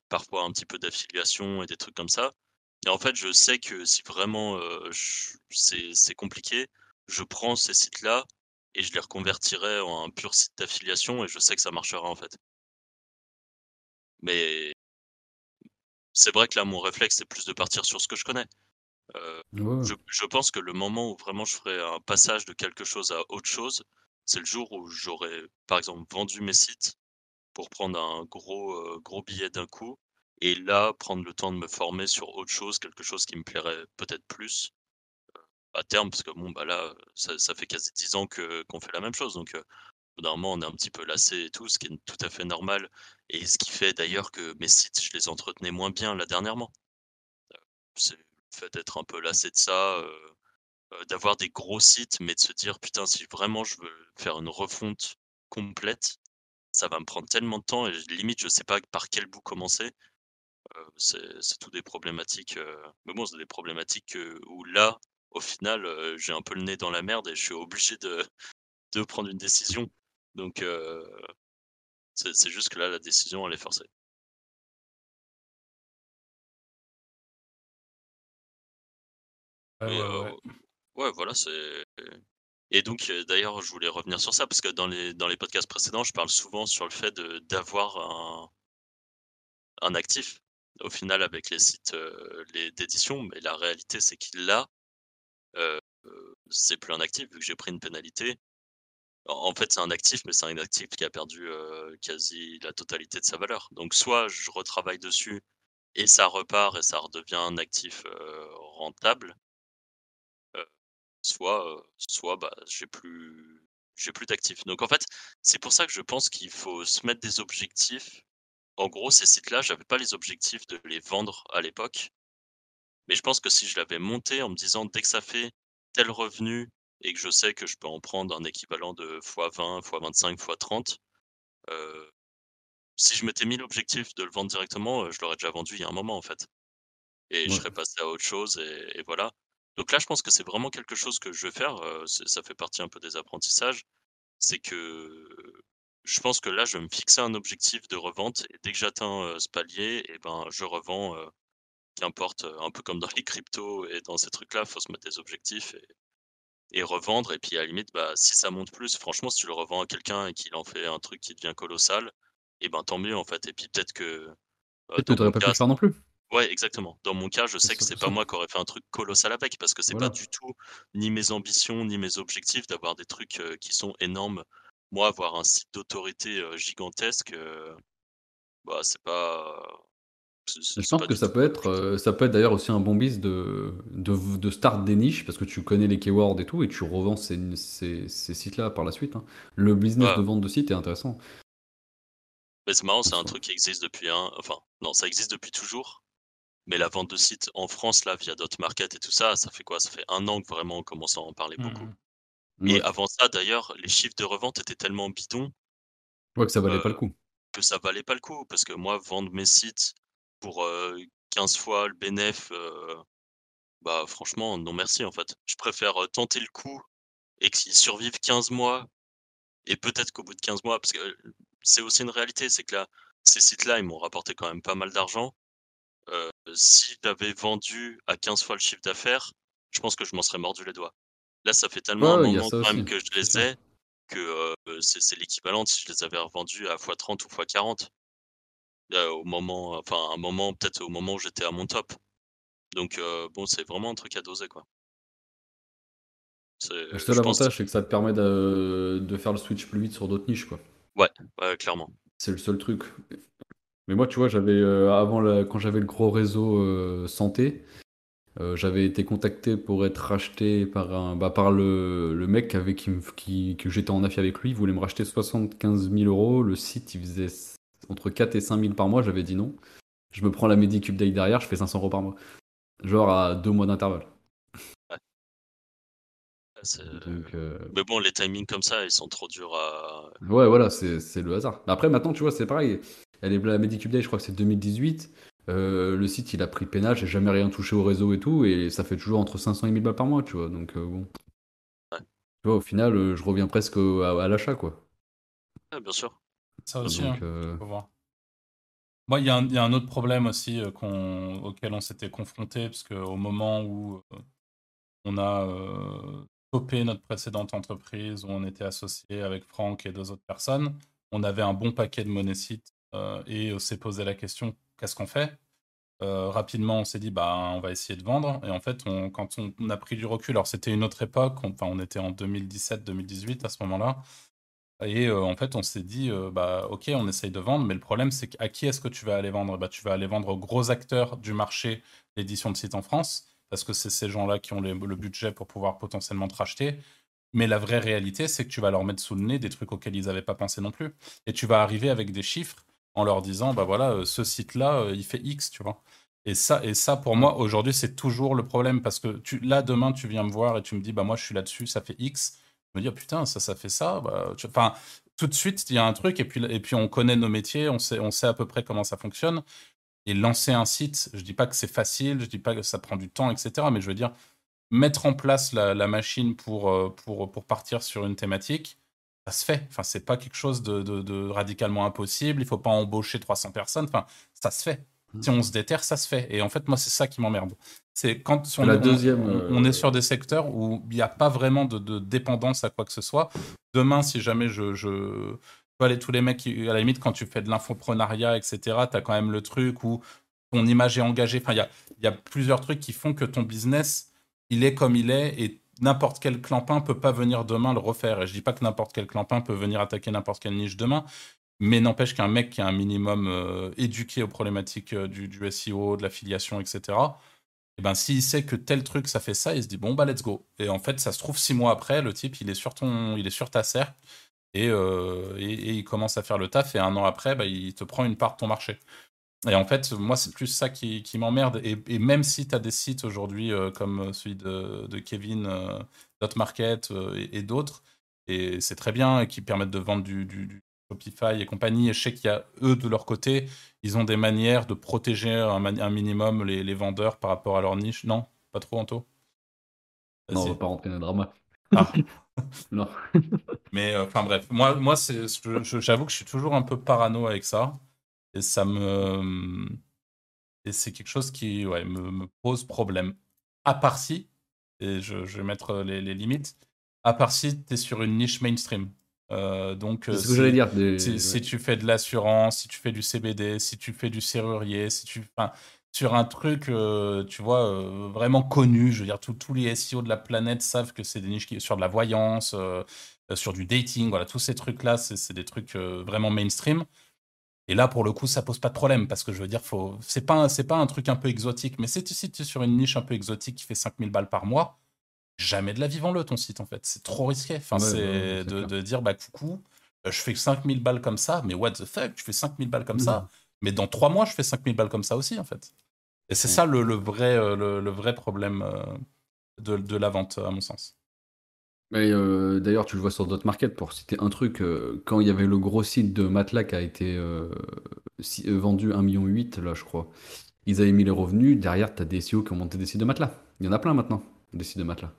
parfois un petit peu d'affiliation et des trucs comme ça. Et en fait, je sais que si vraiment c'est compliqué, je prends ces sites-là et je les reconvertirai en un pur site d'affiliation et je sais que ça marchera en fait. Mais c'est vrai que là, mon réflexe, c'est plus de partir sur ce que je connais. Euh, je, pense que le moment où vraiment je ferai un passage de quelque chose à autre chose, c'est le jour où j'aurai, par exemple, vendu mes sites pour prendre un gros, euh, gros billet d'un coup et là prendre le temps de me former sur autre chose, quelque chose qui me plairait peut-être plus euh, à terme, parce que bon, bah là, ça, fait quasi 10 ans que qu'on fait la même chose, donc bout moment, on est un petit peu lassé et tout, ce qui est tout à fait normal, et ce qui fait d'ailleurs que mes sites, je les entretenais moins bien là dernièrement. Fait d'être un peu lassé de ça, d'avoir des gros sites, mais de se dire putain, si vraiment je veux faire une refonte complète, ça va me prendre tellement de temps et limite je sais pas par quel bout commencer. c'est tout des problématiques. mais bon, c'est des problématiques où là, au final, j'ai un peu le nez dans la merde et je suis obligé de, de prendre une décision. Donc, c'est juste que là, la décision, elle est forcée. Ouais, voilà, c'est et donc d'ailleurs, je voulais revenir sur ça parce que dans les dans les podcasts précédents, je parle souvent sur le fait de d'avoir un un actif, au final avec les sites, les d'édition, mais la réalité, c'est qu'il là, c'est plus un actif vu que j'ai pris une pénalité. En fait, c'est un actif, mais c'est un actif qui a perdu, quasi la totalité de sa valeur. Donc soit je retravaille dessus et ça repart et ça redevient un actif, rentable soit, soit bah, j'ai plus, j'ai plus d'actifs. Donc en fait, c'est pour ça que je pense qu'il faut se mettre des objectifs. En gros, ces sites-là, j'avais pas les objectifs de les vendre à l'époque. Mais je pense que si je l'avais monté en me disant dès que ça fait tel revenu et que je sais que je peux en prendre un équivalent de x20, x25, x30, si je m'étais mis l'objectif de le vendre directement, je l'aurais déjà vendu il y a un moment en fait. Et je serais passé à autre chose et voilà. Donc là, je pense que c'est vraiment quelque chose que je vais faire, ça fait partie un peu des apprentissages. C'est que, je pense que là, je vais me fixer un objectif de revente et dès que j'atteins, ce palier et ben, je revends, qu'importe, un peu comme dans les cryptos et dans ces trucs-là, faut se mettre des objectifs et et revendre et puis à la limite, bah, si ça monte plus, franchement, si tu le revends à quelqu'un et qu'il en fait un truc qui devient colossal et ben, tant mieux, en fait et puis peut-être que, dans tu mon pas pu le faire non plus. Ouais, exactement. Dans mon cas, je sais que c'est pas moi qui aurais fait un truc colossal avec parce que c'est pas voilà. du tout ni mes ambitions, ni mes objectifs d'avoir des trucs, heu, qui sont énormes. Moi, avoir un site d'autorité, heu, gigantesque, heu, bah, c'est pas Je pense pas que ça peut être, ça peut être d'ailleurs aussi un bon biz de de start des niches parce que tu connais les keywords et tout et tu revends ces ces ces sites-là par la suite, hein. Le business Ouais. de vente de sites est intéressant. C'est marrant, c'est un truc qui existe depuis un enfin, non, ça existe depuis toujours, mais la vente de sites en France, là, via Dotmarket et tout ça, ça fait quoi? Ça fait un an que vraiment on commence à en parler beaucoup Mmh et Mouais. avant ça, d'ailleurs, les chiffres de revente étaient tellement bidons, Ouais, que ça valait pas le coup. que ça valait pas le coup. Parce que moi, vendre mes sites pour, heu, 15 fois le bénéf, heu, bah, franchement, non merci, en fait. Je préfère, heu, tenter le coup et qu'ils survivent 15 mois et peut-être qu'au bout de 15 mois parce que, heu, c'est aussi une réalité, c'est que là, ces sites-là, ils m'ont rapporté quand même pas mal d'argent. Heu, si j'avais vendu à 15 fois le chiffre d'affaires, je pense que je m'en serais mordu les doigts. Là, ça fait tellement un ouais, moment quand même que je les ai que, heu, c'est l'équivalent si je les avais revendus à fois 30 ou fois 40, heu, au moment enfin, un moment peut-être au moment où j'étais à mon top. Donc heu, bon, c'est vraiment un truc à doser, quoi. Le seul je pense avantage, c'est que ça te permet de de faire le switch plus vite sur d'autres niches, quoi. ouais, ouais, clairement. C'est le seul truc. Mais moi, tu vois, j'avais, heu, avant la quand j'avais le gros réseau, heu, santé, heu, j'avais été contacté pour être racheté par un bah, par le le mec avec qui me f qui que j'étais en affaire avec lui. Il voulait me racheter 75 000 €. Le site, il faisait s entre 4 et 5 000 par mois. J'avais dit non. Je me prends la Medicube Day derrière, je fais 500 € par mois. Genre à 2 mois d'intervalle. C'est Donc heu, mais bon, les timings comme ça, ils sont trop durs à ouais, voilà, c'est c'est le hasard. Mais après, maintenant, tu vois, c'est pareil. Elle est la Medicube Day, je crois que c'est 2018. Heu, le site, il a pris pénal, j'ai jamais rien touché au réseau et tout, et ça fait toujours entre 500 et 1000 balles par mois, tu vois? Donc heu, bon, ouais. tu vois, au final, heu, je reviens presque à à l'achat, quoi. Ouais, bien sûr, Ça aussi. Donc hein, faut voir. Moi, il y a un il y a un autre problème aussi, auquel on s'était confronté parce qu'au moment où, on a, stoppé notre précédente entreprise, où on était associé avec Franck et 2 autres personnes, on avait un bon paquet de sites, heu et on s'est posé la question: «Qu'est-ce qu'on fait?» Heu, rapidement, on s'est dit: «Bah, on va essayer de vendre» et en fait, quand on a pris du recul, alors c'était une autre époque, on enfin, on était en 2017-2018 à ce moment-là et en fait, on s'est dit, «Bah, OK, on essaye de vendre, mais le problème, c'est qu'à qui est-ce que tu vas aller vendre?» bah, tu vas aller vendre aux gros acteurs du marché d'édition de sites en France, parce que c'est ces gens-là qui ont le budget pour pouvoir potentiellement te racheter. Mais la vraie réalité, c'est que tu vas leur mettre sous le nez des trucs auxquels ils avaient pas pensé non plus et tu vas arriver avec des chiffres en leur disant: «Bah, voilà, heu, ce site-là, heu, il fait X», tu vois? Et ça et ça pour moi, aujourd'hui, c'est toujours le problème parce que tu là, demain, tu viens me voir et tu me dis: «Bah, moi, je suis là-dessus, ça fait X». Je me dis: «Ah putain, ça, ça fait ça». Bah, enfin, tout de suite, il y a un truc et puis et puis on connaît nos métiers, on sait on sait à peu près comment ça fonctionne et lancer un site, je dis pas que c'est facile, je dis pas que ça prend du temps et cetera, mais je veux dire, mettre en place la la machine pour, heu, pour, pour partir sur une thématique, ça se fait. Enfin, c'est pas quelque chose de de de radicalement impossible, il faut pas embaucher 300 personnes, enfin, ça se fait. Mmh. Si on se déterre, ça se fait et en fait, moi, c'est ça qui m'emmerde. C'est quand on La est on est sur des secteurs où il y a pas vraiment de de dépendance à quoi que ce soit. Demain, si jamais je je les tous les mecs qui à la limite, quand tu fais de l'infoprenariat et cetera, tu as quand même le truc où ton image est engagée. Enfin, il y a y a plusieurs trucs qui font que ton business, il est comme il est et n'importe quel clampin peut pas venir demain le refaire et je dis pas que n'importe quel clampin peut venir attaquer n'importe quelle niche demain, mais n'empêche qu'un mec qui est un minimum, heu, éduqué aux problématiques, heu, du SEO, de l'affiliation et cetera, et ben, s'il sait que tel truc ça fait ça, il se dit: «Bon, bah, let's go» et en fait, ça se trouve 6 mois après, le type, il est sur ton il est sur ta serpe et et il commence à faire le taf et un an après, bah, il te prend une part de ton marché. Et en fait, moi, c'est plus ça qui qui m'emmerde et et même si tu as des sites aujourd'hui, heu, comme, celui de de Kevin, heu, Dotmarket, heu et et d'autres et c'est très bien et qui permettent de vendre du du du Shopify et compagnie et je sais qu'il y a eux, de leur côté, ils ont des manières de protéger un minimum les les vendeurs par rapport à leur niche. Non? Pas trop, Anto? non, on va pas rentrer dans le drama. Ah! Non. Mais, enfin bref, moi moi, c'est j'avoue que je suis toujours un peu parano avec ça et ça me, Et c'est quelque chose qui ouais, me, me pose problème. À part si, et je, je vais mettre les, les limites, à part si tu es sur une niche mainstream. Euh, donc, C'est euh, ce que j'allais si, dire. des- si, ouais. si tu fais de l'assurance, si tu fais du CBD, si tu fais du serrurier, si tu. Enfin, sur un truc, euh, tu vois, euh, vraiment connu, je veux dire, tous les SEO de la planète savent que c'est des niches qui. sur de la voyance, euh, sur du dating, voilà, tous ces trucs-là, c'est des trucs vraiment mainstream. Et là, pour le coup, ça pose pas de problème parce que je veux dire, faut... c'est pas, un- c'est pas un truc un peu exotique, mais si tu si tu es sur une niche un peu exotique qui fait 5000 balles par mois, jamais de la vie vends-le ton site en fait. C'est trop risqué. Enfin, Ouais, c'est ouais, c'est de, dire, bah coucou, euh, je fais 5000 balles comme ça, mais what the fuck, tu fais 5000 balles comme ça, mais dans trois mois, je fais 5000 balles comme ça aussi en fait. Et c'est Ouais. ça le, le vrai, euh, le, le vrai problème euh, de, de la vente, à mon sens. Mais euh, d'ailleurs, tu le vois sur d'autres markets, pour citer un truc, euh, quand il y avait le gros site de matelas qui a été euh, si- euh, vendu 1,8 million, là, je crois, ils avaient mis les revenus. Derrière, tu as des SEO qui ont monté des sites de matelas. Il y en a plein maintenant, des sites de matelas.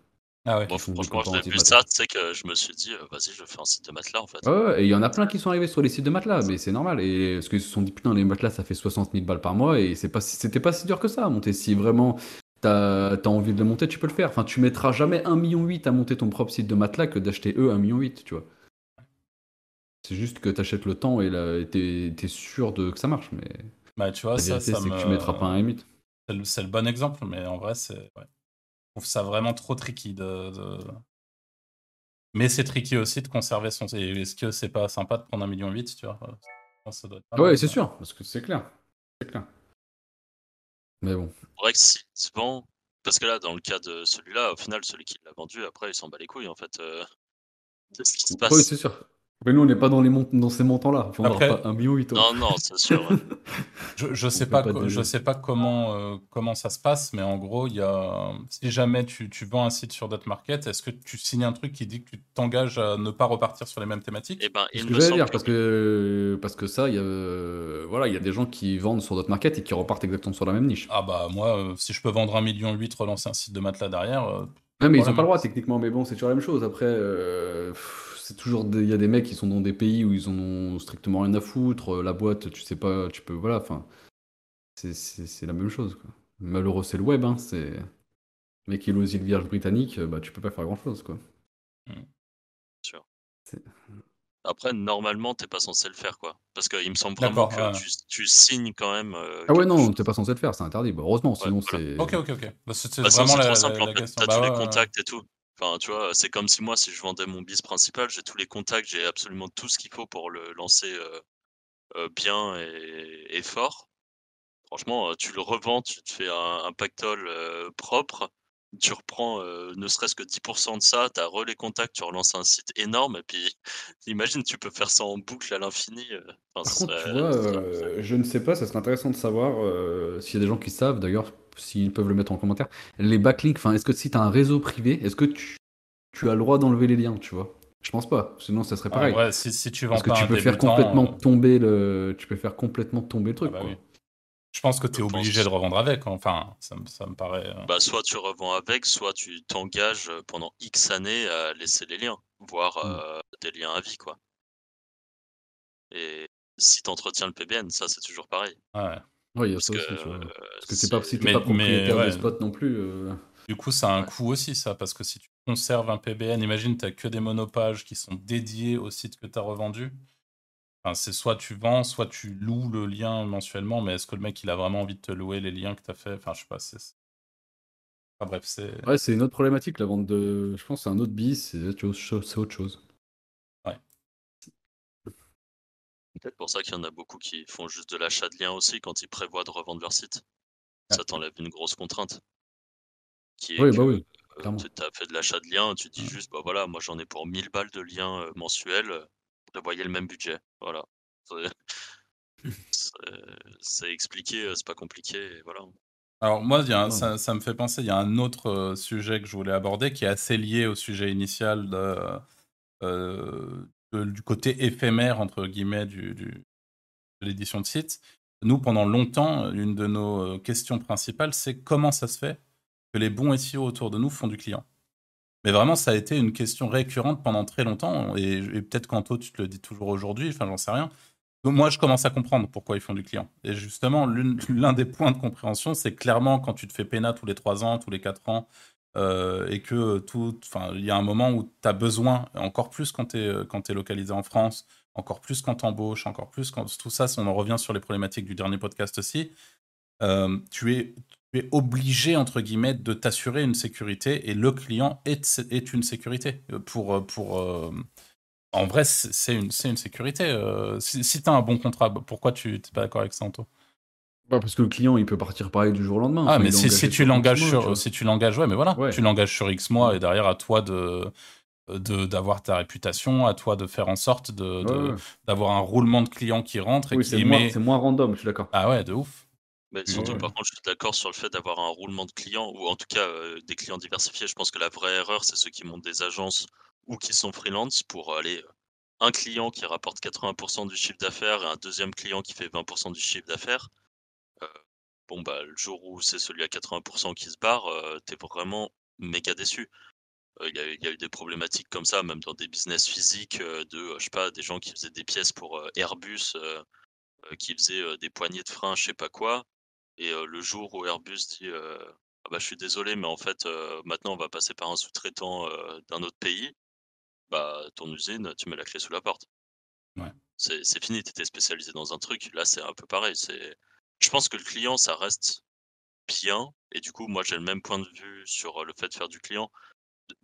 Ah ouais. Font des franchement, j'ai vu ça, tu sais que je me suis dit, euh, vas-y, je fais un site de matelas en fait. Ouais, ouais, et il y en a plein qui sont arrivés sur les sites de matelas, mais c'est normal. Et parce qu'ils se sont dit, putain, les matelas, ça fait 60 000 balles par mois, et c'est pas, si- c'était pas si dur que ça à monter. Si vraiment t'as as envie de le monter, tu peux le faire. Enfin, tu mettras jamais 1,8 million à monter ton propre site de matelas que d'acheter eux 1,8 million, tu vois. C'est juste que t'achètes le temps et t'es t'es sûr de, que ça marche, mais Bah, tu vois, la ça, vérité, ça c'est me... que tu mettras pas un M8. C'est le, bon exemple, mais en vrai, c'est. ouais. Je trouve ça vraiment trop tricky de. de- Mais c'est tricky aussi de conserver son. Est-ce que c'est pas sympa de prendre un million huit, tu vois? Ouais, c'est sûr, parce que c'est clair. C'est clair. Mais bon. C'est vrai que s'il se vend, parce que là, dans le cas de celui-là, au final, celui qui l'a vendu, après, il s'en bat les couilles en fait euh, de ce qui se passe. Oui, c'est sûr. Mais nous, on n'est pas dans, les mont- dans ces montants-là. On Après- pas 1,8 million. non, non, c'est sûr. ouais. Je, je sais pas, pas co- te- je sais pas comment, euh, comment ça se passe, mais en gros, il y a. Si jamais tu, tu vends un site sur Dotmarket, est-ce que tu signes un truc qui dit que tu t'engages à ne pas repartir sur les mêmes thématiques? Et ben, il ce que j'allais dire, parce que, parce que ça, il y a, euh, voilà, il y a des gens qui vendent sur d'autres markets et qui repartent exactement sur la même niche. Ah bah moi, euh, si je peux vendre un million huit, relancer un site de matelas derrière, euh, Ouais, mais ils Voilà, ont pas le droit techniquement, mais bon, c'est toujours la même chose. Après, euh, pff, c'est toujours il y a des mecs qui sont dans des pays où ils en ont strictement rien à foutre. La boîte, tu sais pas, tu peux, voilà, enfin, c'est- c'est c'est la même chose. Quoi. Malheureux, c'est le web, hein, c'est. Mec, il est aux îles Vierges britanniques, bah, tu peux pas faire grand chose, quoi. Après, normalement, t'es pas censé le faire, quoi. Parce qu'il me semble vraiment que ouais. tu, tu signes quand même. euh, Ah ouais, non, t'es pas censé le faire, c'est interdit. Bah, heureusement, sinon voilà. c'est. Ok, ok, ok. Bah, c'est c'est Bah, vraiment c'est la, trop simple. la- En fait, t'as Bah tous ouais, les ouais. contacts et tout. Enfin, tu vois, c'est comme si moi, si je vendais mon bis principal, j'ai tous les contacts, j'ai absolument tout ce qu'il faut pour le lancer euh, euh, bien et, et fort. Franchement, tu le revends, tu te fais un, un pactole euh, propre, tu reprends euh, ne serait-ce que 10% de ça, tu as re les contacts, tu relances un site énorme, et puis imagine, tu peux faire ça en boucle à l'infini. euh, enfin, Par ce contre, tu serait- vois, ce serait- euh, je ne sais pas, ça serait intéressant de savoir euh, s'il y a des gens qui savent, d'ailleurs, s'ils peuvent le mettre en commentaire. Les backlinks, enfin, est-ce que si tu as un réseau privé, est-ce que tu, tu as le droit d'enlever les liens, tu vois? Je pense pas, sinon ça serait En pareil. si, si tu vends Parce que pas tu peux faire complètement euh, tomber le, tu peux faire complètement tomber le ah truc. bah quoi. oui. Je pense que tu es Je obligé pense. de revendre avec. Enfin, ça, me- ça me paraît. euh, Bah, soit tu revends avec, soit tu t'engages euh, pendant X années à laisser les liens, voire Mm. euh, des liens à vie, quoi. Et si tu entretiens le PBN, ça c'est toujours pareil. ouais. Ouais, il y a Parce ça que, aussi, tu vois. euh, Parce que t'es pas, si t'es Mais- pas mais, propriétaire ouais. des spots non plus. euh, Du coup, ça a un Ouais. coût aussi, ça, parce que si tu conserves un PBN, imagine, tu que des monopages qui sont dédiés au site que tu as revendu. Enfin, c'est soit tu vends, soit tu loues le lien mensuellement, mais est-ce que le mec, il a vraiment envie de te louer les liens que tu as fait? Enfin, je sais pas, c'est... Enfin, bref, c'est... Ouais, c'est une autre problématique, la vente de. Je pense que c'est un autre bis, c'est autre chose. chose. peut-être pour ça qu'il y en a beaucoup qui font juste de l'achat de liens aussi quand ils prévoient de revendre leur site. Ouais. Ça t'enlève une grosse contrainte. Qui est Oui, que, bah oui. euh, clairement. tu as fait de l'achat de liens, tu dis Ouais. juste, bah voilà, moi j'en ai pour 1000 balles de liens euh, mensuels, euh, prévoyez le même budget. Voilà. C'est- C'est expliqué, euh, c'est pas compliqué, voilà. Alors moi, il y a un- Ouais. ça, ça me fait penser, il y a un autre euh, sujet que je voulais aborder qui est assez lié au sujet initial de, euh, de- du côté éphémère, entre guillemets, du, du- de l'édition de site. Nous, pendant longtemps, une de nos euh, questions principales, c'est comment ça se fait que les bons SEO autour de nous font du client? Mais vraiment, ça a été une question récurrente pendant très longtemps, et, peut-être qu'Anto, tu te le dis toujours aujourd'hui, enfin j'en sais rien. moi, je commence à comprendre pourquoi ils font du client. Et justement, l'un des points de compréhension, c'est clairement quand tu te fais PENA tous les 3 ans, tous les 4 ans, euh, et que tout, enfin, il y a un moment où tu as besoin, encore plus quand tu es, es, localisé en France, encore plus quand tu embauches, encore plus quand tout ça, on en revient sur les problématiques du dernier podcast aussi, euh, tu, es, tu es obligé, entre guillemets, de t'assurer une sécurité et le client est, est une sécurité. Pour, pour, euh, en vrai, c'est une, une sécurité. si, si tu as un bon contrat, pourquoi tu n'es pas d'accord avec ça, Anto? Bah, parce que le client, il peut partir pareil du jour au lendemain. Ah, mais si, si, tu l'engages sur, si tu l'engages, ouais, mais voilà, tu l'engages sur X mois et derrière, à toi de d'avoir ta réputation, à toi de faire en sorte de d'avoir un roulement de clients qui rentre et oui, qui c'est moins, moins, random, je suis d'accord. Ah ouais, de ouf. Mais surtout, par contre, je suis d'accord sur le fait d'avoir un roulement de clients, ou en tout cas euh, des clients diversifiés. Je pense que la vraie erreur, c'est ceux qui montent des agences ou qui sont freelance pour aller euh, un client qui rapporte 80% du chiffre d'affaires et un deuxième client qui fait 20% du chiffre d'affaires bon, bah, le jour où c'est celui à 80% qui se barre, tu es vraiment méga déçu. Il y, a eu des problématiques comme ça, même dans des business physiques, de, je sais pas, des gens qui faisaient des pièces pour Airbus, qui faisaient des poignées de frein, je sais pas quoi. Et le jour où Airbus dit ah bah, je suis désolé, mais en fait, maintenant, on va passer par un sous-traitant d'un autre pays, bah, ton usine, tu mets la clé sous la porte. Ouais. C'est fini, tu étais spécialisé dans un truc. Là, c'est un peu pareil. Je pense que le client, ça reste bien. Et du coup, moi, j'ai le même point de vue sur le fait de faire du client.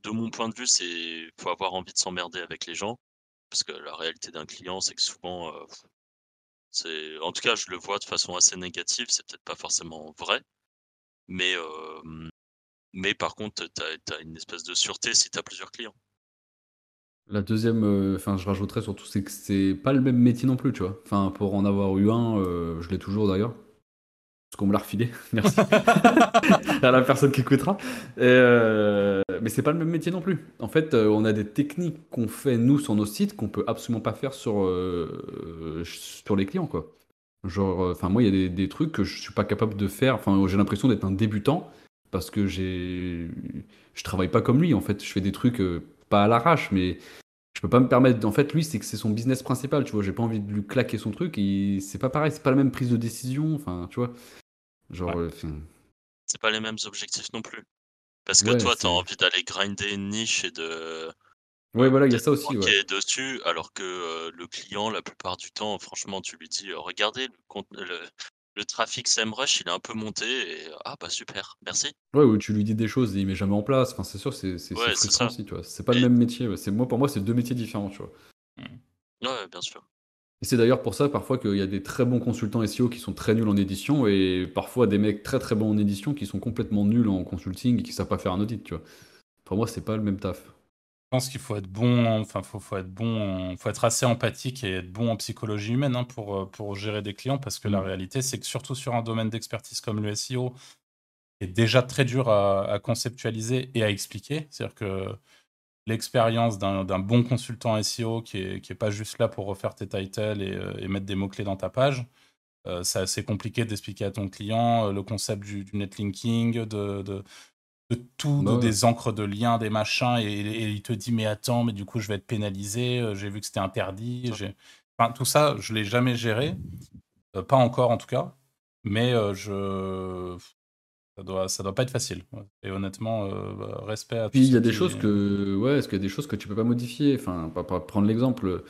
De, mon point de vue, c'est faut avoir envie de s'emmerder avec les gens. Parce que la réalité d'un client, c'est que souvent, c'est, en tout cas, je le vois de façon assez négative. C'est peut-être pas forcément vrai. Mais, mais par contre, tu as, une espèce de sûreté si tu as plusieurs clients. La deuxième, enfin, je rajouterais surtout, c'est que c'est pas le même métier non plus, tu vois. Enfin, pour en avoir eu un, je l'ai toujours d'ailleurs. Parce qu'on me l'a refilé, merci. à la personne qui écoutera. Euh, mais c'est pas le même métier non plus. En fait, euh, on a des techniques qu'on fait nous sur nos sites qu'on peut absolument pas faire sur, euh, sur les clients, quoi. Genre, enfin, moi, il y a des, trucs que je suis pas capable de faire. Enfin, j'ai l'impression d'être un débutant parce que j'ai, je travaille pas comme lui. En fait, je fais des trucs pas à l'arrache, mais je peux pas me permettre. En fait, lui, c'est que c'est son business principal, tu vois. J'ai pas envie de lui claquer son truc. Et c'est pas pareil, c'est pas la même prise de décision. Enfin, tu vois. Genre. Euh, c'est pas les mêmes objectifs non plus. Parce que toi, tu as envie d'aller grinder une niche et de. Ouais, voilà, il y a ça aussi. Ouais. dessus, alors que euh, le client, la plupart du temps, franchement, tu lui dis regardez, le, le, le trafic SEMrush, il est un peu monté et ah bah super, merci. Ouais, ou tu lui dis des choses et il met jamais en place. Enfin, c'est sûr, c'est c'est frustrant aussi, tu vois. C'est pas le même métier. C'est moi pour moi, c'est deux métiers différents, tu vois. Mmh. Ouais, bien sûr. Et c'est d'ailleurs pour ça parfois qu'il y a des très bons consultants SEO qui sont très nuls en édition et parfois des mecs très très bons en édition qui sont complètement nuls en consulting et qui savent pas faire un audit, tu vois. Pour moi, c'est pas le même taf. Je pense qu'il faut être bon, enfin, faut, faut être bon, faut être assez empathique et être bon en psychologie humaine hein, pour, euh, pour gérer des clients parce que la mmh. réalité, c'est que surtout sur un domaine d'expertise comme le SEO, est déjà très dur à, conceptualiser et à expliquer. C'est-à-dire que l'expérience d'un bon consultant SEO qui est, qui est pas juste là pour refaire tes titles et, euh, mettre des mots-clés dans ta page, euh, c'est assez compliqué d'expliquer à ton client le concept du, netlinking, de, de tout, bah des encres de liens, des machins, et, il te dit mais attends, mais du coup je vais être pénalisé, euh, j'ai vu que c'était interdit. Enfin, tout ça, je l'ai jamais géré, euh, pas encore en tout cas, mais euh, je ça doit ça doit pas être facile. Et honnêtement, bah, respect à. Puis il y a des choses que ouais, est-ce qu'il y a des choses que tu peux pas modifier? Enfin, pas prendre l'exemple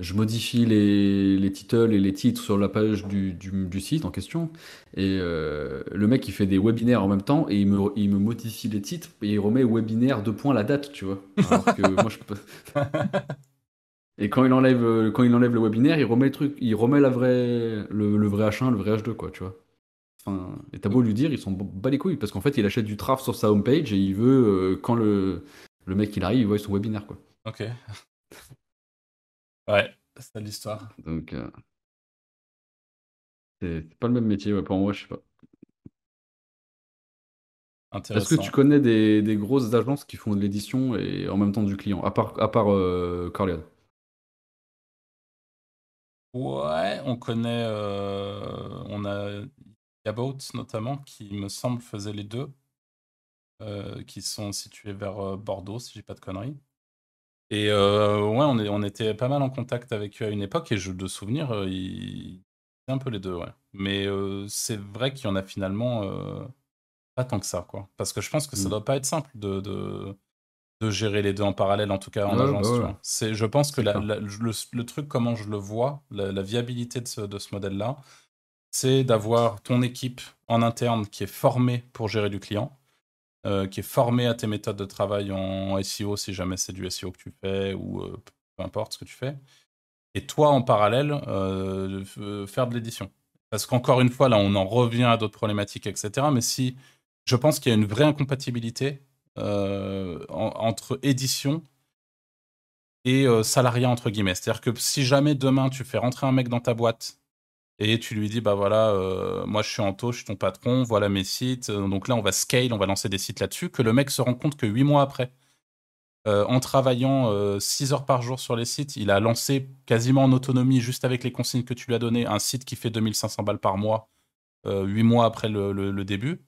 je modifie les, les titles et les titres sur la page du, du, site en question. Et euh, le mec, il fait des webinaires en même temps et il me, il me modifie les titres et il remet webinaire deux points la date, tu vois. Alors que moi, je peux. Et quand il enlève, euh, quand il enlève le webinaire, il remet le truc, il remet la vraie, le, vrai H1, le vrai H2, quoi, tu vois. Enfin, et t'as beau lui dire, ils sont bas les couilles parce qu'en fait, il achète du traf sur sa homepage et il veut, euh, quand le, le mec il arrive, il voit son webinaire, quoi. Ok. Ouais, c'est l'histoire. Donc, euh, c'est pas le même métier, pour moi, je sais pas. Est-ce que tu connais des, grosses agences qui font de l'édition et en même temps du client, à part, à part euh, Ouais, on connaît, euh, on a Notamment, qui me semble faisait les deux, qui sont situés vers Bordeaux, si j'ai pas de conneries. Et euh, ouais, on, est, on était pas mal en contact avec eux à une époque, et je, de souvenir, euh, il... un peu les deux, ouais. Mais euh, c'est vrai qu'il y en a finalement pas tant que ça, quoi. Parce que je pense que ça Mm. doit pas être simple de, de, de gérer les deux en parallèle, en tout cas en Ouais, agence. bah ouais. C'est, je pense que la- clair. la- le, le truc, comment je le vois, la, la viabilité de ce, de ce modèle-là, c'est d'avoir ton équipe en interne qui est formée pour gérer du client, euh, qui est formée à tes méthodes de travail en SEO, si jamais c'est du SEO que tu fais, ou euh, peu importe ce que tu fais. Et toi, en parallèle, euh, faire de l'édition. Parce qu'encore une fois, là, on en revient à d'autres problématiques, etc. Mais si je pense qu'il y a une vraie incompatibilité en- entre édition et salariat, entre guillemets. C'est-à-dire que si jamais demain tu fais rentrer un mec dans ta boîte et tu lui dis, bah voilà, euh, moi je suis Anto, je suis ton patron, voilà mes sites, euh, donc là on va scale, on va lancer des sites là-dessus, que le mec se rend compte que huit mois après, euh, en travaillant 6 heures par jour sur les sites, il a lancé quasiment en autonomie, juste avec les consignes que tu lui as données, un site qui fait 2500 balles par mois, 8 mois après le, le- le début.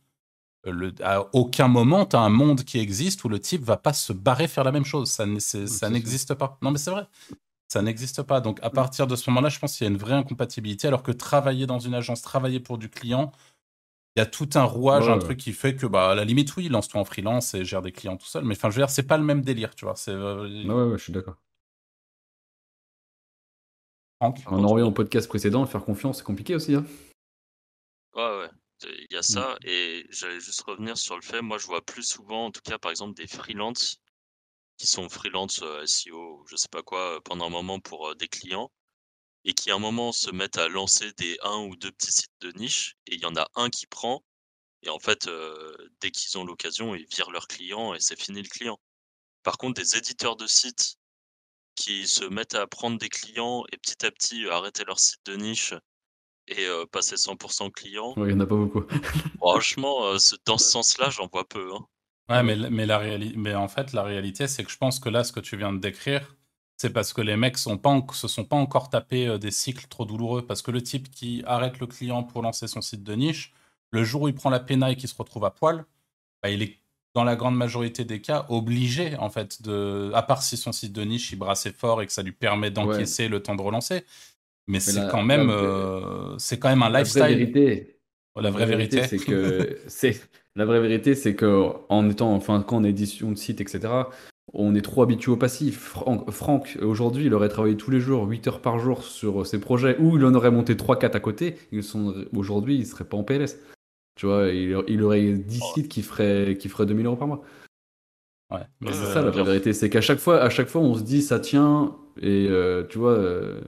Le- à aucun moment, tu as un monde qui existe où le type va pas se barrer faire la même chose. Ça, n'existe pas. Non, mais c'est vrai. Ça n'existe pas. Donc, à partir de ce moment-là, je pense qu'il y a une vraie incompatibilité. Alors que travailler dans une agence, travailler pour du client, il y a tout un rouage, Ouais, un ouais. truc qui fait que, bah, à la limite, oui, lance-toi en freelance et gère des clients tout seul. Mais enfin, je veux dire, c'est pas le même délire, tu vois. C'est. euh, Ouais, ouais, ouais, je suis d'accord. Franck On en revient au podcast précédent, faire confiance, c'est compliqué aussi. Hein. Ouais, ouais. Il y a ça, et j'allais juste revenir sur le fait, moi je vois plus souvent, en tout cas par exemple, des freelances qui sont freelance euh, SEO, ou je sais pas quoi, euh, pendant un moment pour euh, des clients, et qui à un moment se mettent à lancer des un ou deux petits sites de niche, et il y en a un qui prend, et en fait, euh, dès qu'ils ont l'occasion, ils virent leurs clients et c'est fini le client. Par contre, des éditeurs de sites qui se mettent à prendre des clients et petit à petit arrêter leur site de niche et euh, passer 100% client, Ouais, il n'y en a pas beaucoup. Franchement, euh, dans ce sens-là, j'en vois peu. hein. Ouais, mais, mais, la mais en fait, la réalité, c'est que je pense que là, ce que tu viens de décrire, c'est parce que les mecs sont pas en- se sont pas encore tapés euh, des cycles trop douloureux. Parce que le type qui arrête le client pour lancer son site de niche, le jour où il prend la péna et qu'il se retrouve à poil, bah, il est, dans la grande majorité des cas, obligé, en fait, de. À part si son site de niche, il brassait fort et que ça lui permet d'encaisser le temps de relancer. Mais, c'est quand même, euh, c'est quand même un La vraie lifestyle. vérité, La vraie vérité. c'est que c'est la vraie vérité, c'est que en étant, enfin, quand on est édition de site, etc. On est trop habitué au passif. Franck, Franck, aujourd'hui, il aurait travaillé tous les jours, 8 heures par jour sur ses projets, ou il en aurait monté 3-4 à côté. Aujourd'hui, il serait pas en PLS. Tu vois, il, il aurait 10 sites qui feraient, qui feraient 2000 euros par mois. Ouais. Mais C'est euh, ça la vraie vérité, c'est qu'à chaque fois, à chaque fois, on se dit ça tient, et euh, tu vois, euh,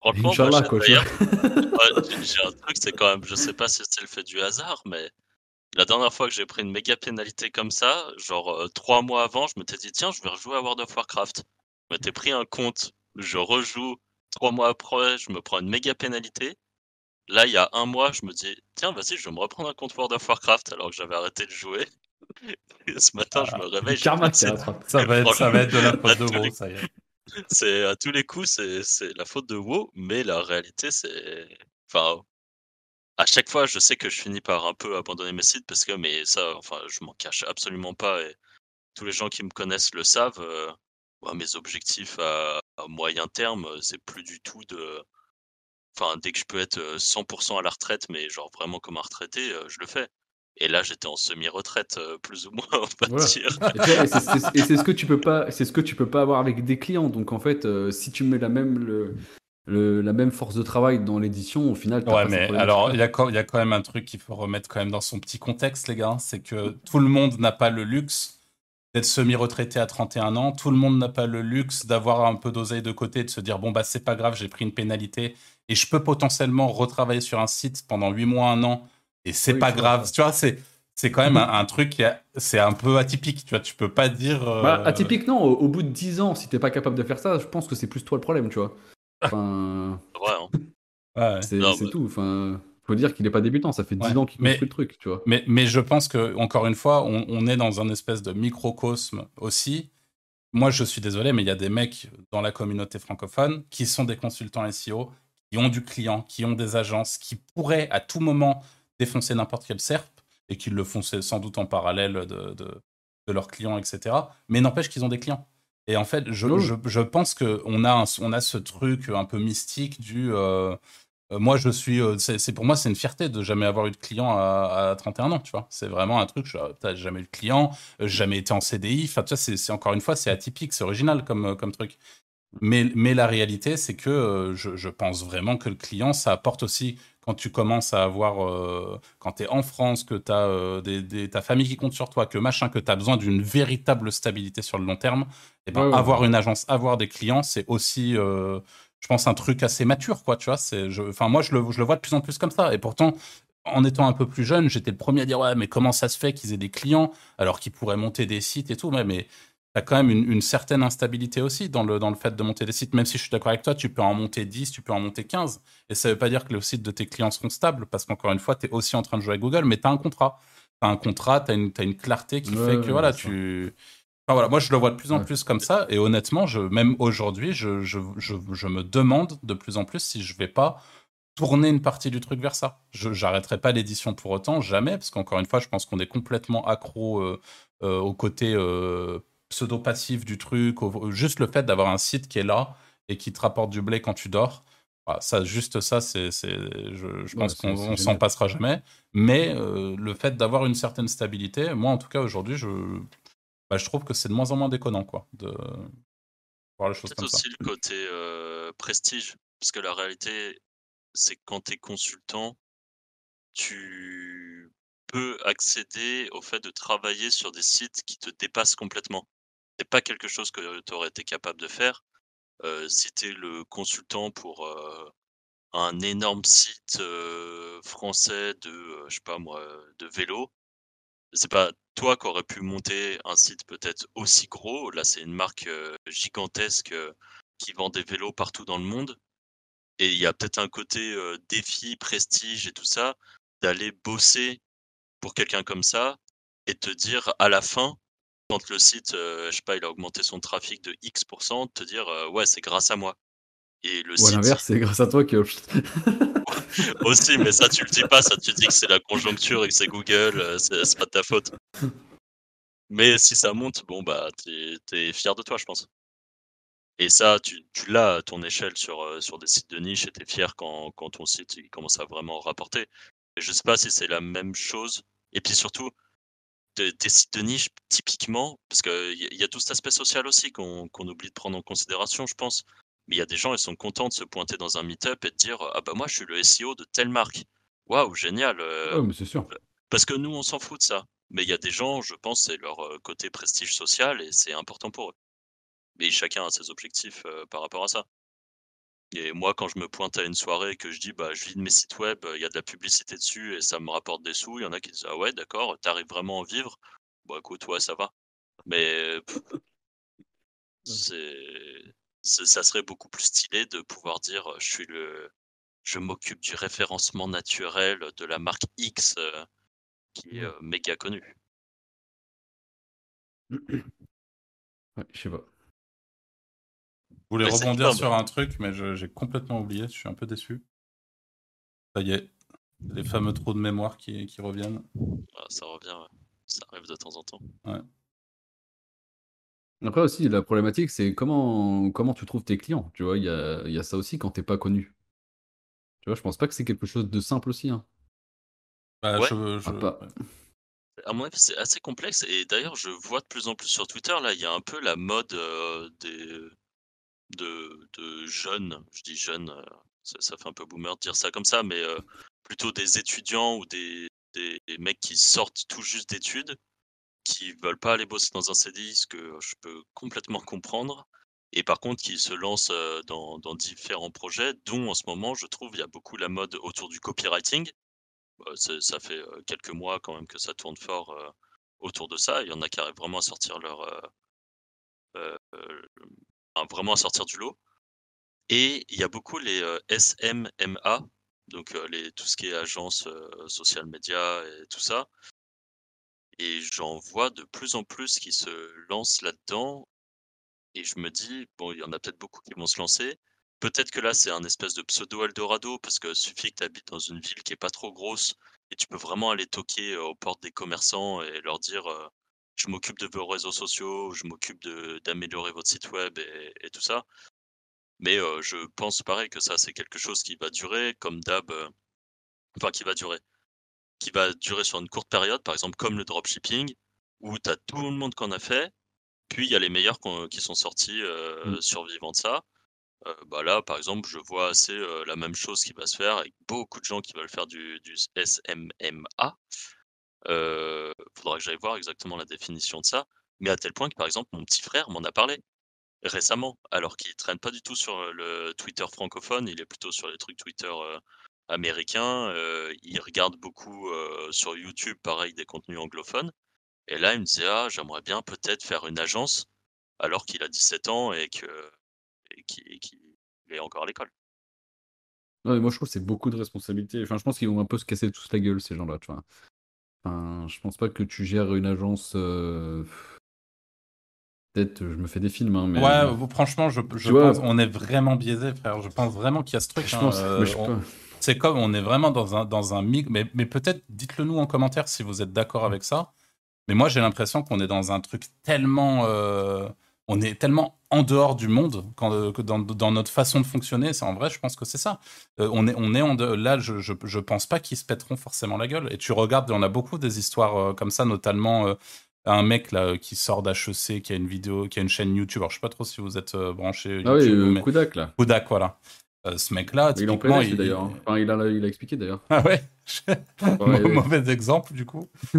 Franchement, moi, quoi, j'ai un truc, c'est quand même, je sais pas si c'est le fait du hasard, mais la dernière fois que j'ai pris une méga pénalité comme ça, genre euh, trois mois avant, je m'étais dit, tiens, je vais rejouer à World of Warcraft. Je m'étais pris un compte, je rejoue, trois mois après, je me prends une méga pénalité. Là, il y a un mois, je me dis, tiens, vas-y, je vais me reprendre un compte World of Warcraft alors que j'avais arrêté de jouer. Et ce matin, je me réveille, j'ai karma ça, va être, ça va être de la faute de les gros, ça y est. c'est à tous les coups, c'est c'est la faute de WoW, mais la réalité, c'est. Enfin, à chaque fois, je sais que je finis par un peu abandonner mes sites parce que, mais ça, enfin, je m'en cache absolument pas et tous les gens qui me connaissent le savent. euh, moi, mes objectifs à, à moyen terme, euh, c'est plus du tout de. Enfin, dès que je peux être euh, 100% à la retraite, mais genre vraiment comme un retraité, euh, je le fais. Et là, j'étais en semi-retraite, euh, plus ou moins, on va Voilà. dire. Et c'est- c'est et c'est ce que tu peux pas, c'est ce que tu peux pas avoir avec des clients. Donc en fait, euh, si tu mets la même le, le- la même force de travail dans l'édition, au final, Ouais, mais alors, il y, a quand- il y a quand même un truc qu'il faut remettre quand même dans son petit contexte, les gars. C'est que tout le monde n'a pas le luxe d'être semi-retraité à 31 ans. Tout le monde n'a pas le luxe d'avoir un peu d'oseille de côté, de se dire bon, bah, c'est pas grave, j'ai pris une pénalité et je peux potentiellement retravailler sur un site pendant 8 mois, un an et c'est Oui, pas grave. Tu vois, c'est. C'est quand même un, un truc qui c'est un peu atypique, tu vois. Tu peux pas dire. euh, Bah, atypique, non. Au, au bout de 10 ans, si t'es pas capable de faire ça, je pense que c'est plus toi le problème, tu vois. Enfin, Ouais, hein. ouais. c'est bah. tout. Enfin, faut dire qu'il est pas débutant. Ça fait 10 Ouais. ans qu'il Mais- construit le truc, tu vois. Mais, mais je pense que, encore une fois, on, on est dans un espèce de microcosme aussi. Moi, je suis désolé, mais il y a des mecs dans la communauté francophone qui sont des consultants SEO, qui ont du client, qui ont des agences, qui pourraient à tout moment défoncer n'importe quel SERP et qui le font sans doute en parallèle de, de, de leurs clients, etc. Mais n'empêche qu'ils ont des clients. Et en fait, je, je, je pense qu'on a, un- on a ce truc un peu mystique du. euh, euh, moi, je suis. euh, c'est pour moi, c'est une fierté de jamais avoir eu de client à, à 31 ans, tu vois. C'est vraiment un truc. Je n'ai jamais eu de client, jamais été en CDI. Enfin, tu vois, c'est encore une fois, c'est atypique, c'est original comme, comme truc. Mais, mais la réalité, c'est que je, je pense vraiment que le client, ça apporte aussi quand tu commences à avoir, euh, quand tu es en France, que tu as des, des- ta famille qui compte sur toi, que machin, que tu as besoin d'une véritable stabilité sur le long terme, et ben, Ouais, ouais, avoir une agence, avoir des clients, c'est aussi, euh, je pense, un truc assez mature, quoi, tu vois. Enfin, moi, je le, je le vois de plus en plus comme ça. Et pourtant, en étant un peu plus jeune, j'étais le premier à dire, ouais, mais comment ça se fait qu'ils aient des clients alors qu'ils pourraient monter des sites et tout, mais tu as quand même une, une certaine instabilité aussi dans le, dans le fait de monter des sites. Même si je suis d'accord avec toi, tu peux en monter 10, tu peux en monter 15. Et ça veut pas dire que les sites de tes clients seront stables, parce qu'encore une fois, tu es aussi en train de jouer avec Google, mais tu as un contrat. Tu as un contrat, tu as, une clarté qui Ouais, fait que ouais, voilà, tu. Enfin, voilà, moi je le vois de plus en Ouais. plus comme ça, et honnêtement, je, même aujourd'hui, je, je, je, me demande de plus en plus si je vais pas tourner une partie du truc vers ça. Je j'arrêterai pas l'édition pour autant, jamais, parce qu'encore une fois, je pense qu'on est complètement accro euh, euh, au côté euh, pseudo-passif du truc, au- juste le fait d'avoir un site qui est là et qui te rapporte du blé quand tu dors. Voilà, ça, juste ça, c'est, c'est, je, je Ouais, pense c'est- qu'on s'en passera jamais. Mais euh, le fait d'avoir une certaine stabilité, moi en tout cas aujourd'hui, je, bah, je trouve que c'est de moins en moins déconnant, quoi, de voir les choses Peut-être comme ça. aussi le côté euh, prestige, parce que la réalité, c'est que quand tu es consultant, tu peux accéder au fait de travailler sur des sites qui te dépassent complètement. C'est pas quelque chose que tu aurais été capable de faire. Si tu es le consultant pour un énorme site français de, je sais pas moi, de vélo, c'est pas toi qui aurais pu monter un site peut-être aussi gros. Là, c'est une marque gigantesque qui vend des vélos partout dans le monde. Et il y a peut-être un côté défi, prestige et tout ça, d'aller bosser pour quelqu'un comme ça et te dire à la fin, quand le site, euh, je sais pas, il a augmenté son trafic de X%, te dire euh, ouais, c'est grâce à moi. Et le Ou à site l'inverse, c'est grâce à toi que. aussi, mais ça tu le dis pas, ça tu dis que c'est la conjoncture et que c'est Google, euh, c'est pas de ta faute. Mais si ça monte, bon bah t'es es fier de toi, je pense. Et ça, tu, tu l'as à ton échelle sur, sur des sites de niche et t'es fier quand, quand ton site il commence à vraiment rapporter. Et je sais pas si c'est la même chose. Et puis surtout, des, des sites de niche, typiquement, parce qu'il y, a- tout cet aspect social aussi qu'on oublie de prendre en considération, je pense. Mais il y a des gens, ils sont contents de se pointer dans un meet-up et de dire Ah bah moi, je suis le SEO de telle marque. Waouh, génial. euh, Ouais, mais c'est sûr. parce que nous, on s'en fout de ça. Mais il y a des gens, je pense, c'est leur euh, côté prestige social et c'est important pour eux. Mais chacun a ses objectifs euh, par rapport à ça. Et moi, quand je me pointe à une soirée et que je dis, bah, je vis de mes sites web, il y a de la publicité dessus et ça me rapporte des sous, il y en a qui disent, ah ouais, d'accord, t'arrives vraiment à en vivre. Bah, écoute, ouais, ça va. Mais pff, c'est, c'est- ça serait beaucoup plus stylé de pouvoir dire, je suis le, je m'occupe du référencement naturel de la marque X euh, qui est euh, méga connue. Ouais, je sais pas. Je voulais rebondir sur un truc, mais j'ai complètement oublié. Je suis un peu déçu. Ça y est, les fameux trous de mémoire qui, qui reviennent. Ah, ça revient, ouais. ça arrive de temps en temps. Après aussi, la problématique, c'est comment, comment tu trouves tes clients. Tu vois, il y a, il y a ça aussi quand t'es pas connu. Tu vois, je pense pas que c'est quelque chose de simple aussi. Hein. Bah, Ouais. je- je- Ah, pas-. À mon avis, c'est assez complexe et d'ailleurs, je vois de plus en plus sur Twitter, là, il y a un peu la mode euh, des de, jeunes, je dis jeunes, euh, ça, fait un peu boomer de dire ça comme ça, mais euh, plutôt des étudiants ou des, mecs qui sortent tout juste d'études, qui veulent pas aller bosser dans un CDI, ce que je peux complètement comprendre, et par contre qui se lancent euh, dans, différents projets, dont en ce moment, je trouve, il y a beaucoup la mode autour du copywriting. C'est- ça fait quelques mois quand même que ça tourne fort autour de ça. Il y en a qui arrivent vraiment à sortir leur, vraiment à sortir du lot. Et il y a beaucoup les euh, SMMA, donc euh, les, tout ce qui est agence euh, social media et tout ça. Et j'en vois de plus en plus qui se lancent là-dedans. Et je me dis, bon, il y en a peut-être beaucoup qui vont se lancer. Peut-être que là, c'est un espèce de pseudo Eldorado, parce que suffit que tu habites dans une ville qui est pas trop grosse, et tu peux vraiment aller toquer aux portes des commerçants et leur dire, je m'occupe de vos réseaux sociaux, je m'occupe d'améliorer votre site web et, tout ça. Mais je pense pareil que ça, c'est quelque chose qui va durer, comme d'hab, enfin qui va durer, qui va durer sur une courte période, par exemple comme le dropshipping, où tu as tout le monde qu'on a fait, puis il y a les meilleurs qui sont sortis mmh. survivants de ça. bah là, par exemple, je vois assez la même chose qui va se faire avec beaucoup de gens qui veulent faire du, du SMMA. Euh, faudra que j'aille voir exactement la définition de ça. Mais à tel point que, par exemple, mon petit frère m'en a parlé récemment, alors qu'il traîne pas du tout sur le Twitter francophone, il est plutôt sur les trucs Twitter américains. il regarde beaucoup sur YouTube, pareil, des contenus anglophones. Et là, il me disait, ah, j'aimerais bien peut-être faire une agence, alors qu'il a 17 ans et que qu'il est encore à l'école. moi, je trouve que c'est beaucoup de responsabilités. Enfin, je pense qu'ils vont un peu se casser tous la gueule, ces gens-là, tu vois. Enfin, je pense pas que tu gères une agence. Euh, peut-être, je me fais des films, hein, mais. Ouais, franchement, je, je pense, on est vraiment biaisé, frère. Je pense vraiment qu'il y a ce truc. Je hein, pense, euh, C'est comme on est vraiment dans un dans un mix, mais, mais peut-être dites-le nous en commentaire si vous êtes d'accord avec ça. Mais moi, j'ai l'impression qu'on est dans un truc tellement euh, on est tellement en dehors du monde quand, euh, dans, notre façon de fonctionner. C'est en vrai, je pense que c'est ça. Euh, on est, on est en là, je, je, pense pas qu'ils se pèteront forcément la gueule. Et tu regardes, on a beaucoup des histoires euh, comme ça, notamment un mec là qui sort d'HEC, qui a une vidéo, qui a une chaîne YouTube. Alors je sais pas trop si vous êtes branché. Ah oui, mais... Kudak là. Kudak, voilà. Ce mec-là, typiquement, il, d'ailleurs. Hein. Enfin, il a, il a expliqué d'ailleurs. Ah ouais? Mauvais exemple, du coup.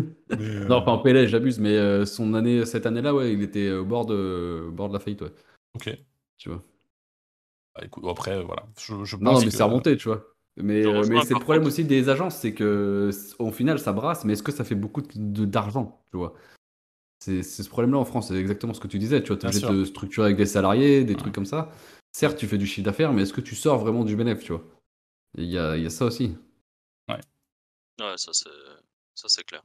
Non, pas en PLS, j'abuse, mais euh, son année, cette année-là, ouais, il était au bord de, bord de la faillite, ouais. Ok. Tu vois. Bah, écoute, après, voilà. Je, je non, mais c'est remonté, tu vois. Mais, euh, mais c'est le problème aussi des agences, c'est que au final, ça brasse, mais est-ce que ça fait beaucoup d'argent, tu vois? C'est ce problème-là en France, c'est exactement ce que tu disais, tu vois, tu obligé de structurer avec des salariés, des trucs comme ça. Certes, tu fais du chiffre d'affaires, mais est-ce que tu sors vraiment du bénéfice, tu vois? Il y a, y a ça aussi. Ouais, ça c'est ça c'est clair.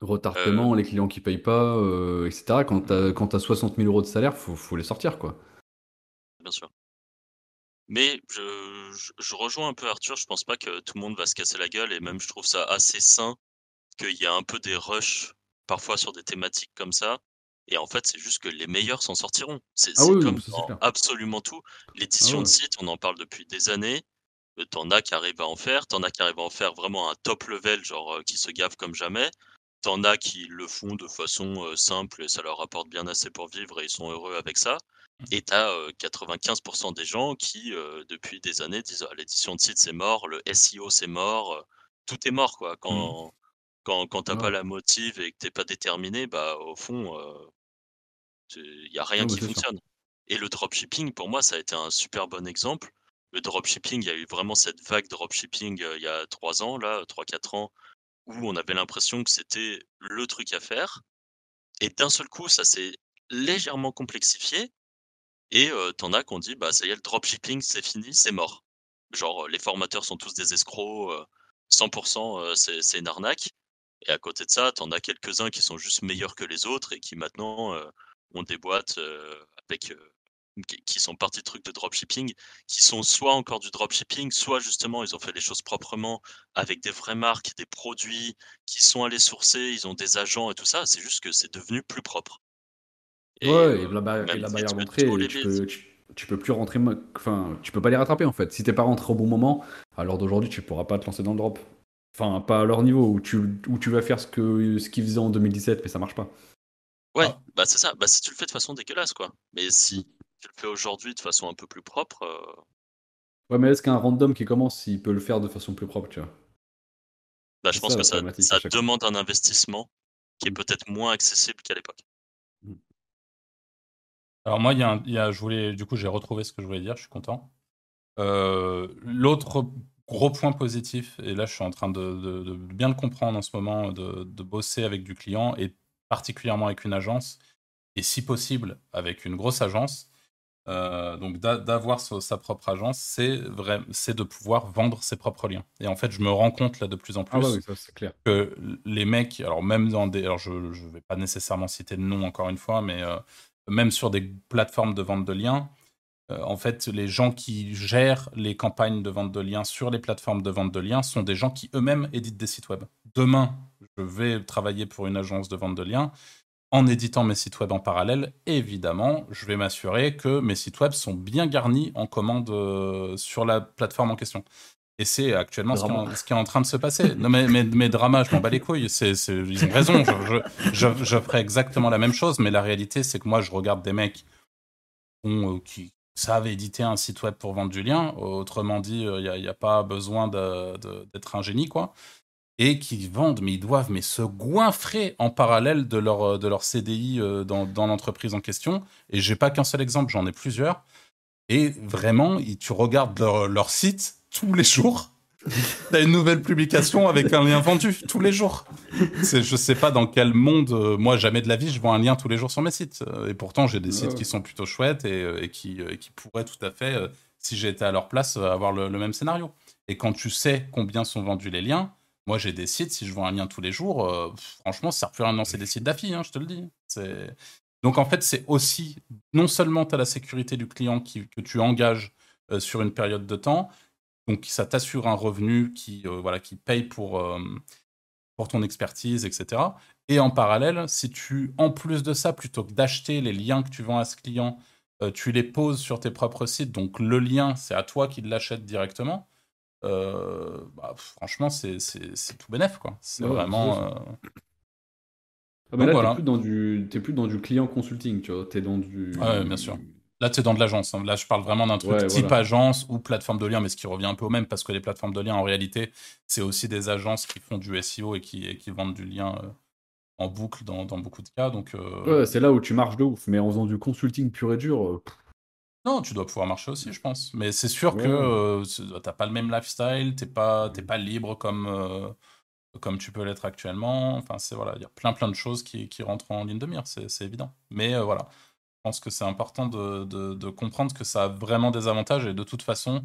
Retardement, les clients qui payent pas, euh, etc. Quand tu quand as 60 000 euros de salaire, faut, faut les sortir, quoi. Bien sûr. Mais je, je, rejoins un peu Arthur, je pense pas que tout le monde va se casser la gueule et même je trouve ça assez sain qu'il y a un peu des rushs parfois sur des thématiques comme ça. Et en fait, c'est juste que les meilleurs s'en sortiront. C'est ah comme absolument tout. L'édition ah de site, on en parle depuis des années. Euh, t'en as qui arrivent à en faire, t'en as qui arrivent à en faire vraiment un top level, genre euh, qui se gavent comme jamais. T'en as qui le font de façon euh, simple et ça leur apporte bien assez pour vivre et ils sont heureux avec ça. Mmh. Et t'as 95% des gens qui, depuis des années, disent «Ah, l'édition de site c'est mort, le SEO c'est mort, tout est mort quoi. Mmh. Quand, quand, quand t'as pas la motive et que t'es pas déterminé, bah au fond, il y a rien qui fonctionne. Et le dropshipping, pour moi, ça a été un super bon exemple le dropshipping, il y a eu vraiment cette vague dropshipping il y a trois ans, là, trois, quatre ans, où on avait l'impression que c'était le truc à faire. Et d'un seul coup, ça s'est légèrement complexifié. Et t'en as qu'on dit, bah ça y est, le dropshipping, c'est fini, c'est mort. Genre, les formateurs sont tous des escrocs, 100% c'est une arnaque. Et à côté de ça, t'en as quelques-uns qui sont juste meilleurs que les autres et qui maintenant ont des boîtes avec qui sont partis de trucs de dropshipping, qui sont soit encore du dropshipping, soit justement ils ont fait les choses proprement avec des vraies marques, des produits qui sont allés sourcer, ils ont des agents et tout ça. C'est juste que c'est devenu plus propre. ouais, et la, barrière d'entrée, tu peux, plus rentrer, enfin, tu peux pas les rattraper en fait. Si t'es pas rentré au bon moment, alors d'aujourd'hui tu pourras pas te lancer dans le drop. Enfin, pas à leur niveau où tu, où tu vas faire ce que ce qu'ils faisaient en 2017, mais ça marche pas. Ouais, ah. bah c'est ça. Bah si tu le fais de façon dégueulasse, quoi. Mais si tu le fais aujourd'hui de façon un peu plus propre. Euh ouais, mais est-ce qu'un random qui commence, il peut le faire de façon plus propre, tu vois? Bah, Je pense que ça, ça demande un investissement qui est mmh. peut-être moins accessible qu'à l'époque. Mmh. Alors moi, il y, a, je voulais, du coup, j'ai retrouvé ce que je voulais dire, je suis content. Euh, l'autre gros point positif, et là je suis en train de, bien le comprendre en ce moment, de, de, bosser avec du client et particulièrement avec une agence, et si possible avec une grosse agence, euh, donc d'avoir sa propre agence, c'est vrai, c'est de pouvoir vendre ses propres liens. Et en fait, je me rends compte là de plus en ah plus que les mecs, alors même dans des, alors je ne vais pas nécessairement citer le nom encore une fois, mais euh, même sur des plateformes de vente de liens, en fait, les gens qui gèrent les campagnes de vente de liens sur les plateformes de vente de liens sont des gens qui eux-mêmes éditent des sites web. Demain, je vais travailler pour une agence de vente de liens en éditant mes sites web en parallèle, évidemment, je vais m'assurer que mes sites web sont bien garnis en commande euh, sur la plateforme en question. Et c'est actuellement ce qui, est en, train de se passer. Non, mais mes, dramas, je m'en bats les couilles. Ils ont raison. Je, je, ferai exactement la même chose, mais la réalité, c'est que moi, je regarde des mecs euh, qui savent éditer un site web pour vendre du lien. Autrement dit, il n'y a, pas besoin d'être un génie, quoi et qui vendent, mais ils doivent mais se goinfrer en parallèle de leur, euh, de CDI euh, dans, l'entreprise en question. Et j'ai pas qu'un seul exemple, j'en ai plusieurs. Et vraiment, tu regardes leur site tous les jours. T'as une nouvelle publication avec un lien vendu tous les jours. Je sais pas dans quel monde, euh, moi jamais de la vie, je vends un lien tous les jours sur mes sites. Et pourtant, j'ai des sites qui sont plutôt chouettes et, et qui, qui pourraient tout à fait, si j'étais à leur place, avoir le, le, même scénario. Et quand tu sais combien sont vendus les liens, moi, j'ai des sites, si je vois un lien tous les jours, euh, franchement, ça sert plus à rien de lancer des sites d'affi, hein, je te le dis. Donc, en fait, c'est aussi, non seulement tu as la sécurité du client que tu engages euh, sur une période de temps, donc ça t'assure un revenu qui, euh, voilà, qui paye pour, pour ton expertise, etc. Et en parallèle, si tu, en plus de ça, plutôt que d'acheter les liens que tu vends à ce client, tu les poses sur tes propres sites, donc le lien, c'est à toi qui l'achètes directement euh, bah, franchement, c'est tout bénef, quoi. C'est vraiment. Euh, ah bah là, voilà. t'es plus, dans du... es plus dans du client consulting, tu vois. T'es dans du. Ouais, bien sûr. Là, tu es dans de l'agence. Hein. Là, je parle vraiment d'un truc type agence ou plateforme de lien, mais ce qui revient un peu au même, parce que les plateformes de lien, en réalité, c'est aussi des agences qui font du SEO et qui, et qui vendent du lien euh, en boucle dans, dans, beaucoup de cas. Donc, Ouais, c'est là où tu marches de ouf. Mais en faisant du consulting pur et dur, non, tu dois pouvoir marcher aussi, je pense. Mais c'est sûr que euh, tu n'as pas le même lifestyle, tu n'es pas, pas libre comme, euh, comme tu peux l'être actuellement. Enfin, c'est voilà, il y a plein plein de choses qui, qui rentrent en ligne de mire, c'est évident. Mais euh, voilà, pense que c'est important de, de, comprendre que ça a vraiment des avantages et de toute façon,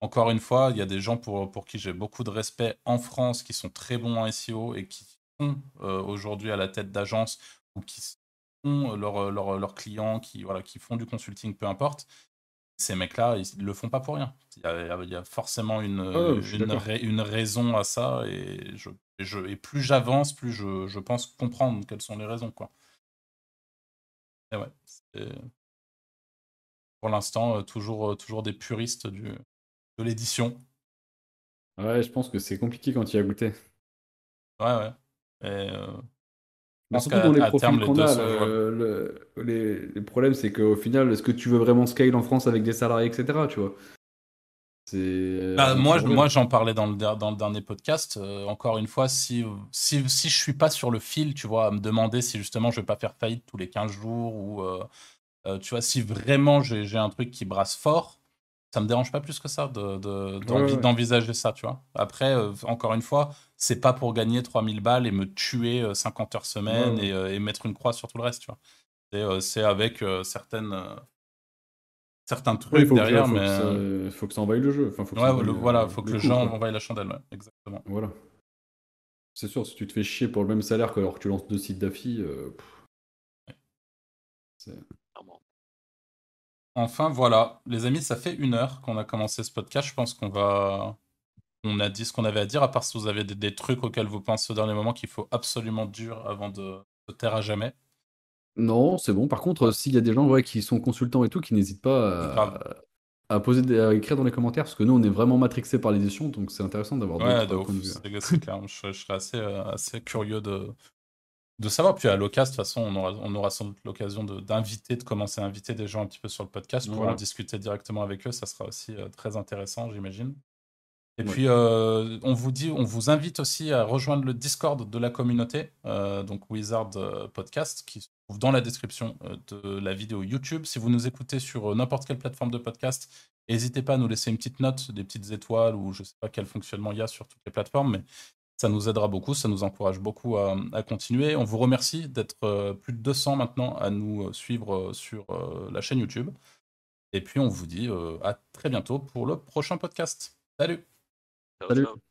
encore une fois, il y a des gens pour, pour qui j'ai beaucoup de respect en France qui sont très bons en SEO et qui sont aujourd'hui à la tête d'agences ou qui leurs leur, leur clients, qui, voilà, qui font du consulting, peu importe, ces mecs-là, ils ne le font pas pour rien. Il y a, il y a forcément une, une, une, raison à ça, et, je, et, je, et plus j'avance, plus je, je, pense comprendre quelles sont les raisons. Quoi. Et ouais, pour l'instant, toujours, toujours des puristes du, de l'édition. Ouais, je pense que c'est compliqué quand il y a goûté. Ouais, ouais. Et, mais surtout dans les profils qu'on a, le, les, les, problèmes, c'est qu'au final, est-ce que tu veux vraiment scale en France avec des salariés, etc. Tu vois? Bah, moi, moi, j'en parlais dans le, dans le dernier podcast. Euh, encore une fois, si, si, si je suis pas sur le fil, tu vois, à me demander si justement je vais pas faire faillite tous les 15 jours ou, euh, euh, tu vois, si vraiment j'ai un truc qui brasse fort, ça me dérange pas plus que ça d'envisager de, ça, tu vois. Après, euh, encore une fois, c'est pas pour gagner 3000 balles et me tuer 50 euh, heures semaine euh, et, mettre une croix sur tout le reste, tu vois. C'est avec certaines certains trucs derrière, faut mais que faut que ça envahisse le jeu. Enfin, faut que ouais, le, voilà, faut que le, gens envahissent la chandelle, exactement. Voilà. C'est sûr, si tu te fais chier pour le même salaire que alors que tu lances deux sites d'affi, c'est Enfin, voilà. Les amis, ça fait une heure qu'on a commencé ce podcast. Je pense qu'on va. On a dit ce qu'on avait à dire, à part si vous avez des, trucs auxquels vous pensez au dernier moment qu'il faut absolument dur avant de se taire à jamais. Non, c'est bon. Par contre, s'il y a des gens ouais, qui sont consultants et tout, qui n'hésitent pas à, poser à écrire dans les commentaires, parce que nous, on est vraiment matrixés par l'édition, donc c'est intéressant d'avoir ouais, d'autres C'est clair. je, je, serais assez, euh, assez curieux de, de savoir. Puis à l'occasion, de toute façon, on aura, on aura sans doute l'occasion d'inviter, de, commencer à inviter des gens un petit peu sur le podcast pour en discuter directement avec eux. Ça sera aussi euh, très intéressant, j'imagine. Et puis, euh, on vous dit, on vous invite aussi à rejoindre le Discord de la communauté, euh, donc Wizard Podcast, qui se trouve dans la description de la vidéo YouTube. Si vous nous écoutez sur n'importe quelle plateforme de podcast, n'hésitez pas à nous laisser une petite note, des petites étoiles, ou je ne sais pas quel fonctionnement il y a sur toutes les plateformes, mais ça nous aidera beaucoup, ça nous encourage beaucoup à, continuer. On vous remercie d'être euh, plus de 200 maintenant à nous euh, suivre euh, sur la chaîne YouTube. Et puis on vous dit à très bientôt pour le prochain podcast. Salut Salut